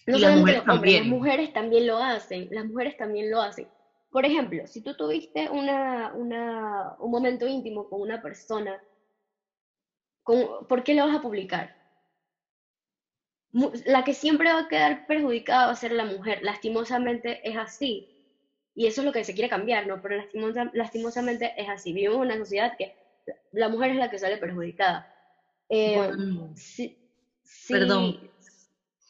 A: no solamente los hombres, las mujeres también lo hacen, las mujeres también lo hacen. Por ejemplo, si tú tuviste una, una, un momento íntimo con una persona, con, ¿por qué lo vas a publicar? La que siempre va a quedar perjudicada va a ser la mujer. Lastimosamente es así. Y eso es lo que se quiere cambiar, ¿no? Pero lastimosamente es así. Vivimos en una sociedad que la mujer es la que sale perjudicada. Eh,
C: Perdón.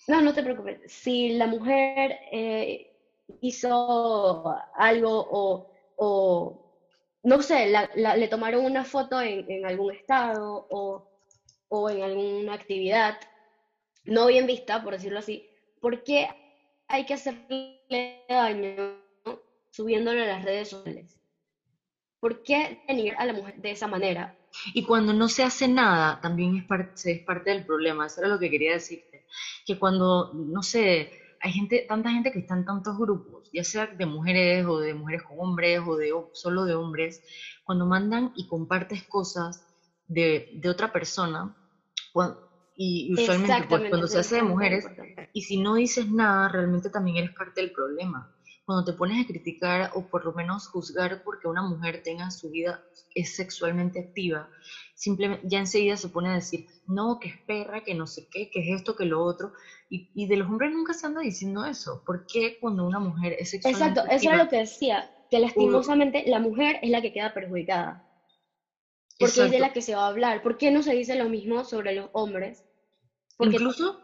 A: No, no te preocupes. Si la mujer eh, hizo algo o, o no sé, le tomaron una foto en, en algún estado o, o, en alguna actividad no bien vista, por decirlo así, ¿por qué hay que hacerle daño subiéndolo a las redes sociales? ¿Por qué venir a la mujer de esa manera?
C: Y cuando no se hace nada, también es parte, del problema. Eso era lo que quería decirte. Que cuando, no sé, hay gente, tanta gente que está en tantos grupos, ya sea de mujeres o de mujeres con hombres o de solo de hombres, cuando mandan y compartes cosas de, de otra persona, y usualmente pues, cuando se hace de mujeres, y si no dices nada, realmente también eres parte del problema cuando te pones a criticar o por lo menos juzgar porque una mujer tenga su vida es sexualmente activa, simplemente ya enseguida se pone a decir, no, que es perra, que no sé qué, que es esto, que lo otro, y, y de los hombres nunca se anda diciendo eso. ¿Por qué cuando una mujer es sexualmente
A: Exacto, eso es lo que decía, que lastimosamente la mujer es la que queda perjudicada. Porque es de la que se va a hablar. ¿Por qué no se dice lo mismo sobre los hombres?
C: Porque incluso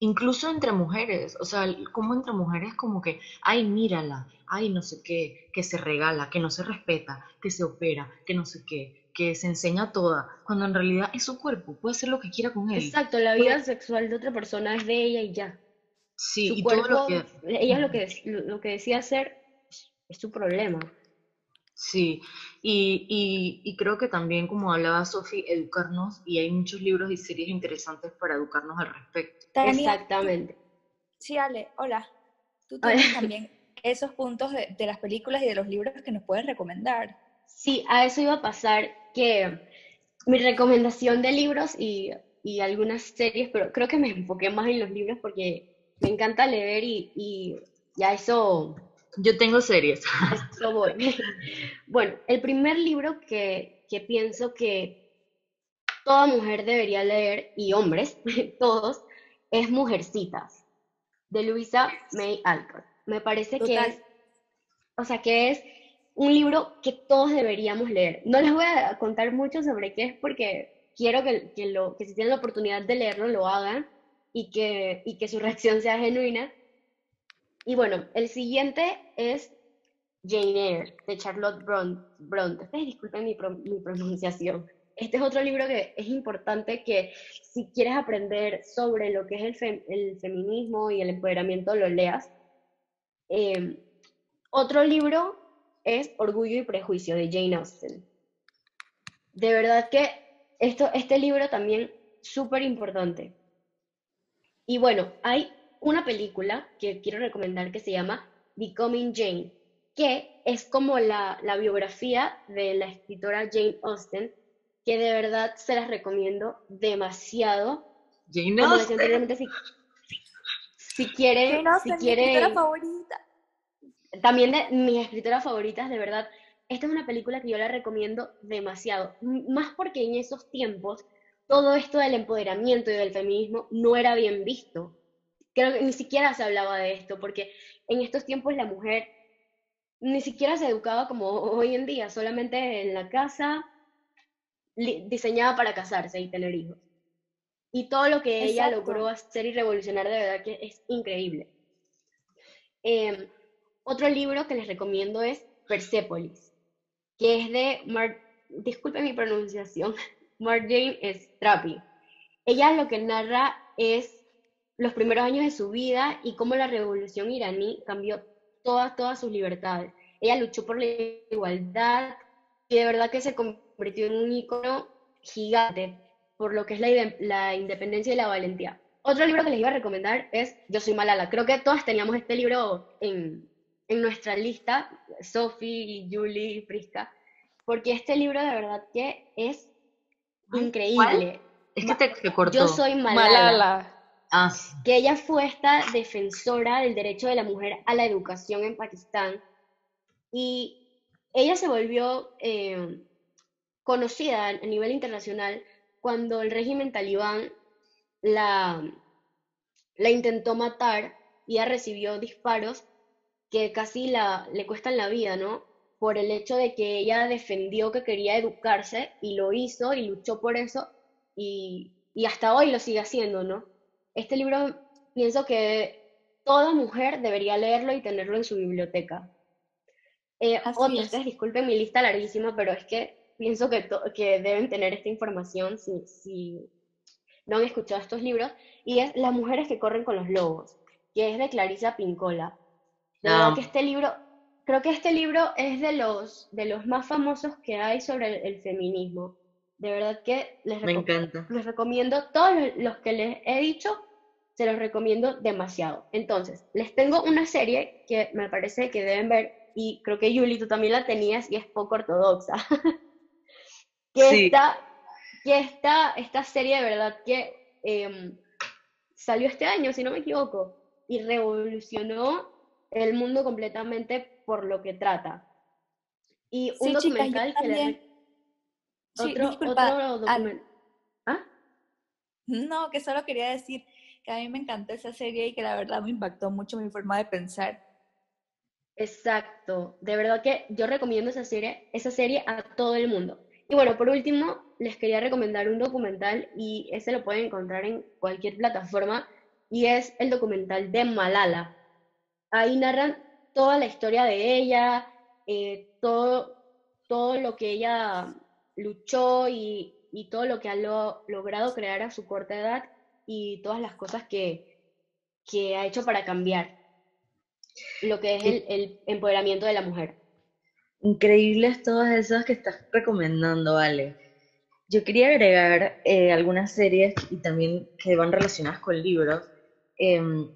C: Incluso entre mujeres, o sea, como entre mujeres como que, ay, mírala, ay, no sé qué, que se regala, que no se respeta, que se opera, que no sé qué, que se enseña toda, cuando en realidad es su cuerpo, puede hacer lo que quiera con él.
A: Exacto, la vida sexual de otra persona es de ella y ya.
C: Sí, y todo lo que...
A: Ella lo que, lo que decía hacer es su problema.
C: Sí, y, y, creo que también, como hablaba Sofi, educarnos, y hay muchos libros y series interesantes para educarnos al respecto.
A: Exactamente.
B: Sí, Ale, hola. Tú tienes *laughs* también esos puntos de, de, las películas y de los libros que nos puedes recomendar.
A: Sí, a eso iba a pasar, que mi recomendación de libros y, y algunas series, pero creo que me enfoqué más en los libros porque me encanta leer y, y ya eso
C: yo tengo series. *laughs*
A: Bueno, el primer libro que, que pienso que toda mujer debería leer, y hombres, *laughs* todos, es Mujercitas, de Luisa May Alcott. Me parece que es, o sea, que es un libro que todos deberíamos leer. No les voy a contar mucho sobre qué es porque quiero que, que, lo, que si tienen la oportunidad de leerlo, lo hagan y que, y que su reacción sea genuina. Y bueno, el siguiente es Jane Eyre, de Charlotte Bronte. Ustedes disculpen mi, pronunciación. Este es otro libro que es importante que si quieres aprender sobre lo que es el, el feminismo y el empoderamiento, lo leas. Em, otro libro es Orgullo y Prejuicio, de Jane Austen. De verdad que esto, este libro también súper importante. Y bueno, hay una película que quiero recomendar que se llama Becoming Jane, que es como la, la biografía de la escritora Jane Austen, que de verdad se las recomiendo demasiado.
C: Jane Austen.
A: Si, si quiere,
B: Jane Austen,
A: si quiere,
B: mi escritora favorita.
A: También de mis escritoras favoritas, de verdad. esta es una película que yo la recomiendo demasiado, más porque en esos tiempos todo esto del empoderamiento y del feminismo no era bien visto. Creo que ni siquiera se hablaba de esto, porque en estos tiempos la mujer ni siquiera se educaba como hoy en día, solamente en la casa, diseñada para casarse y tener hijos. Y todo lo que ella logró hacer y revolucionar de verdad que es increíble. Em, otro libro que les recomiendo es Persepolis, que es de, Mar disculpe mi pronunciación, *laughs* Marjane Strapi. Ella lo que narra es los primeros años de su vida y cómo la revolución iraní cambió todas, todas sus libertades. Ella luchó por la igualdad y de verdad que se convirtió en un ícono gigante por lo que es la, la independencia y la valentía. Otro libro que les iba a recomendar es Yo soy Malala. Creo que todas teníamos este libro en, en nuestra lista, Sophie, Julie, Prisca, porque este libro de verdad que es increíble.
C: Es que te, cortó.
A: Yo soy Malala. Ah. Que ella fue esta defensora del derecho de la mujer a la educación en Pakistán y ella se volvió eh, conocida a nivel internacional cuando el régimen talibán la, la intentó matar y ella recibió disparos que casi la, le cuestan la vida, ¿no? Por el hecho de que ella defendió que quería educarse y lo hizo y luchó por eso y, y hasta hoy lo sigue haciendo, ¿no? Este libro pienso que toda mujer debería leerlo y tenerlo en su biblioteca. Eh, otros, disculpen mi lista larguísima, pero es que pienso que, que deben tener esta información si, si no han escuchado estos libros, y es Las mujeres que corren con los lobos, que es de Clarisa Pincola. Verdad que este libro, creo que este libro es de los, de los más famosos que hay sobre el feminismo. De verdad que les, les recomiendo, todos los que les he dicho, se los recomiendo demasiado. Entonces, les tengo una serie que me parece que deben ver, y creo que Yuli, tú también la tenías, y es poco ortodoxa. *laughs* que, esta, que esta, esta serie de verdad que em, salió este año, si no me equivoco, y revolucionó el mundo completamente por lo que trata. Y un documental que le otro, otro
B: ¿Ah? No, que solo quería decir que a mí me encantó esa serie y que la verdad me impactó mucho mi forma de pensar.
A: Exacto, de verdad que yo recomiendo esa serie, esa serie a todo el mundo. Y bueno, por último, les quería recomendar un documental y ese lo pueden encontrar en cualquier plataforma y es el documental de Malala. Ahí narran toda la historia de ella, eh, todo, todo lo que ella luchó y, todo lo que ha logrado crear a su corta edad y todas las cosas que, que ha hecho para cambiar lo que es el, empoderamiento de la mujer.
C: Increíbles todas esas que estás recomendando, Ale. Yo quería agregar eh, algunas series y también que van relacionadas con libros. Em,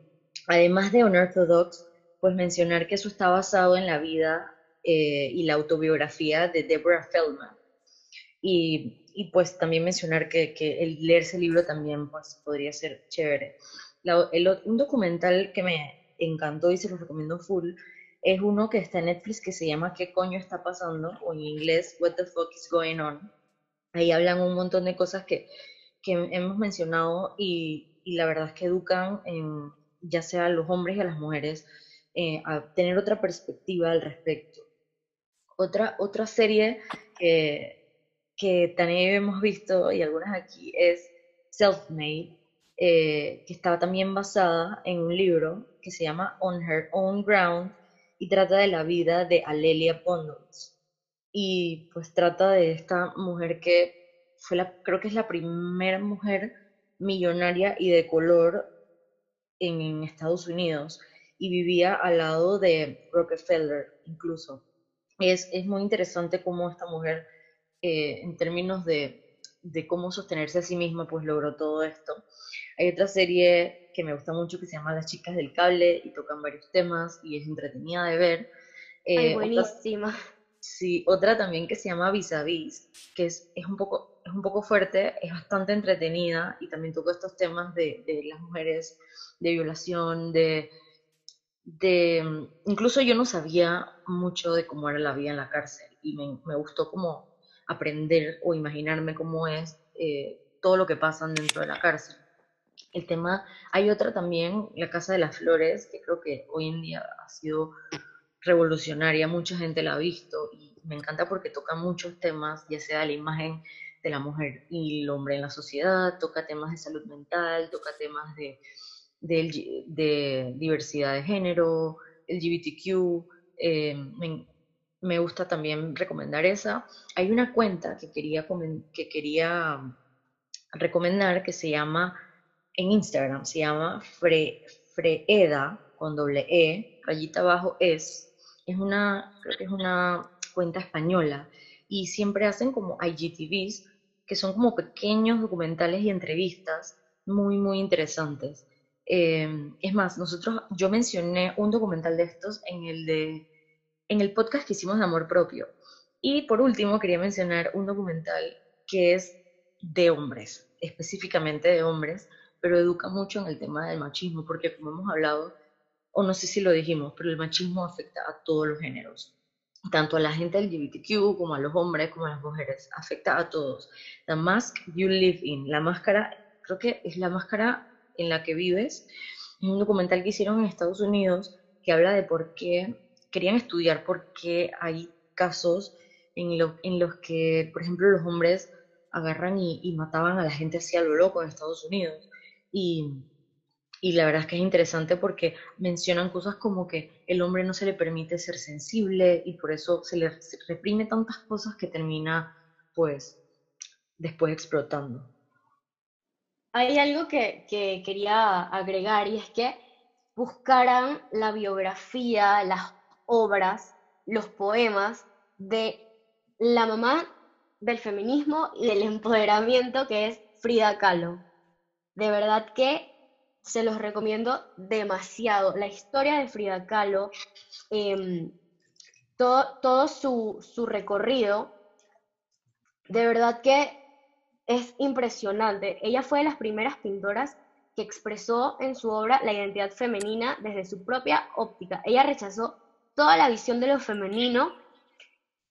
C: además de Unorthodox, pues mencionar que eso está basado en la vida eh, y la autobiografía de Deborah Feldman. Y, y pues también mencionar que, que, el leerse el libro también pues, podría ser chévere. el, un documental que me encantó y se lo recomiendo full es uno que está en Netflix que se llama ¿Qué coño está pasando? o en inglés What the fuck is going on? Ahí hablan un montón de cosas que, que hemos mencionado y, y, la verdad es que educan en, ya sea a los hombres y a las mujeres eh, a tener otra perspectiva al respecto. Otra, otra serie que, que también hemos visto, y algunas aquí, es Self-Made, eh, que estaba también basada en un libro que se llama On Her Own Ground y trata de la vida de Alelia Pondons. Y pues trata de esta mujer que fue la, creo que es la primera mujer millonaria y de color en Estados Unidos y vivía al lado de Rockefeller incluso. Es, es muy interesante cómo esta mujer eh, en términos de, de, cómo sostenerse a sí misma, pues logró todo esto. Hay otra serie que me gusta mucho que se llama Las chicas del cable y tocan varios temas y es entretenida de ver.
A: Eh, buenísima.
C: Otra, sí, otra también que se llama Vis a Vis, que es, es, un poco, es un poco fuerte, es bastante entretenida y también toca estos temas de, de las mujeres, de violación, de, de... Incluso yo no sabía mucho de cómo era la vida en la cárcel y me, me gustó como aprender o imaginarme cómo es eh, todo lo que pasa dentro de la cárcel. El tema, hay otra también, La Casa de las Flores, que creo que hoy en día ha sido revolucionaria, mucha gente la ha visto y me encanta porque toca muchos temas, ya sea la imagen de la mujer y el hombre en la sociedad, toca temas de salud mental, toca temas de, diversidad de género, LGBTQ. Eh, me, gusta también recomendar esa. Hay una cuenta que quería, que quería recomendar que se llama, en Instagram, se llama Fre, Freeda, con doble E, rayita abajo es. Es una, creo que es una cuenta española y siempre hacen como IGTVs que son como pequeños documentales y entrevistas muy, muy interesantes. Eh, es más, nosotros, yo mencioné un documental de estos en el, de, en el podcast que hicimos de Amor Propio. Y por último, quería mencionar un documental que es de hombres, específicamente de hombres, pero educa mucho en el tema del machismo, porque como hemos hablado, o no sé si lo dijimos, pero el machismo afecta a todos los géneros tanto a la gente LGBTQ como a los hombres como a las mujeres, afecta a todos. The mask you live in, la máscara, creo que es la máscara en la que vives, es un documental que hicieron en Estados Unidos que habla de por qué querían estudiar por qué hay casos en, en los que, por ejemplo, los hombres agarran y, y mataban a la gente así a lo loco en Estados Unidos. Y y la verdad es que es interesante porque mencionan cosas como que el hombre no se le permite ser sensible y por eso se le reprime tantas cosas que termina pues después explotando.
A: Hay algo que, que quería agregar y es que buscaran la biografía, las obras, los poemas de la mamá del feminismo y del empoderamiento que es Frida Kahlo. De verdad que se los recomiendo demasiado. La historia de Frida Kahlo, em, todo, todo su, su, recorrido, de verdad que es impresionante. Ella fue de las primeras pintoras que expresó en su obra la identidad femenina desde su propia óptica. Ella rechazó toda la visión de lo femenino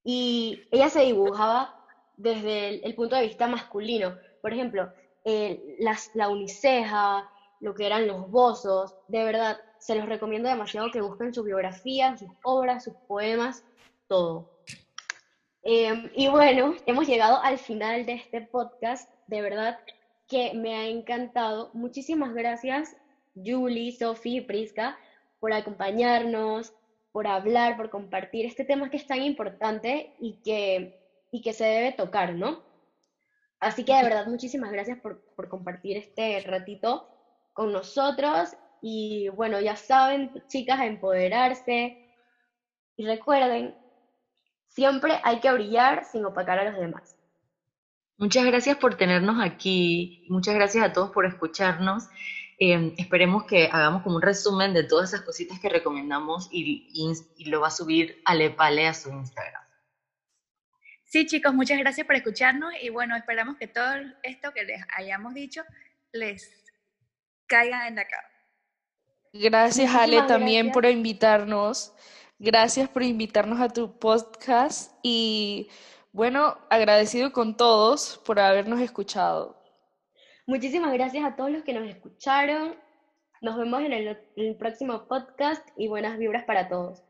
A: y ella se dibujaba desde el, punto de vista masculino. Por ejemplo, eh, las, la uniceja, lo que eran los bozos. De verdad, se los recomiendo demasiado que busquen su biografía, sus obras, sus poemas, todo. Em, y bueno, hemos llegado al final de este podcast. De verdad que me ha encantado. Muchísimas gracias, Julie, Sophie Prisca, por acompañarnos, por hablar, por compartir este tema que es tan importante y que, y que se debe tocar, ¿no? Así que de verdad, muchísimas gracias por, por compartir este ratito con nosotros y bueno, ya saben, chicas, a empoderarse y recuerden, siempre hay que brillar sin opacar a los demás.
C: Muchas gracias por tenernos aquí, muchas gracias a todos por escucharnos. Eh, esperemos que hagamos como un resumen de todas esas cositas que recomendamos y, y, lo va a subir Alepale a su Instagram.
B: Sí, chicos, muchas gracias por escucharnos y bueno, esperamos que todo esto que les hayamos dicho les caigan en la cama.
D: Gracias, Ale, también por invitarnos. Gracias por invitarnos a tu podcast y bueno, agradecido con todos por habernos escuchado.
A: Muchísimas gracias a todos los que nos escucharon. Nos vemos en el, próximo podcast y buenas vibras para todos.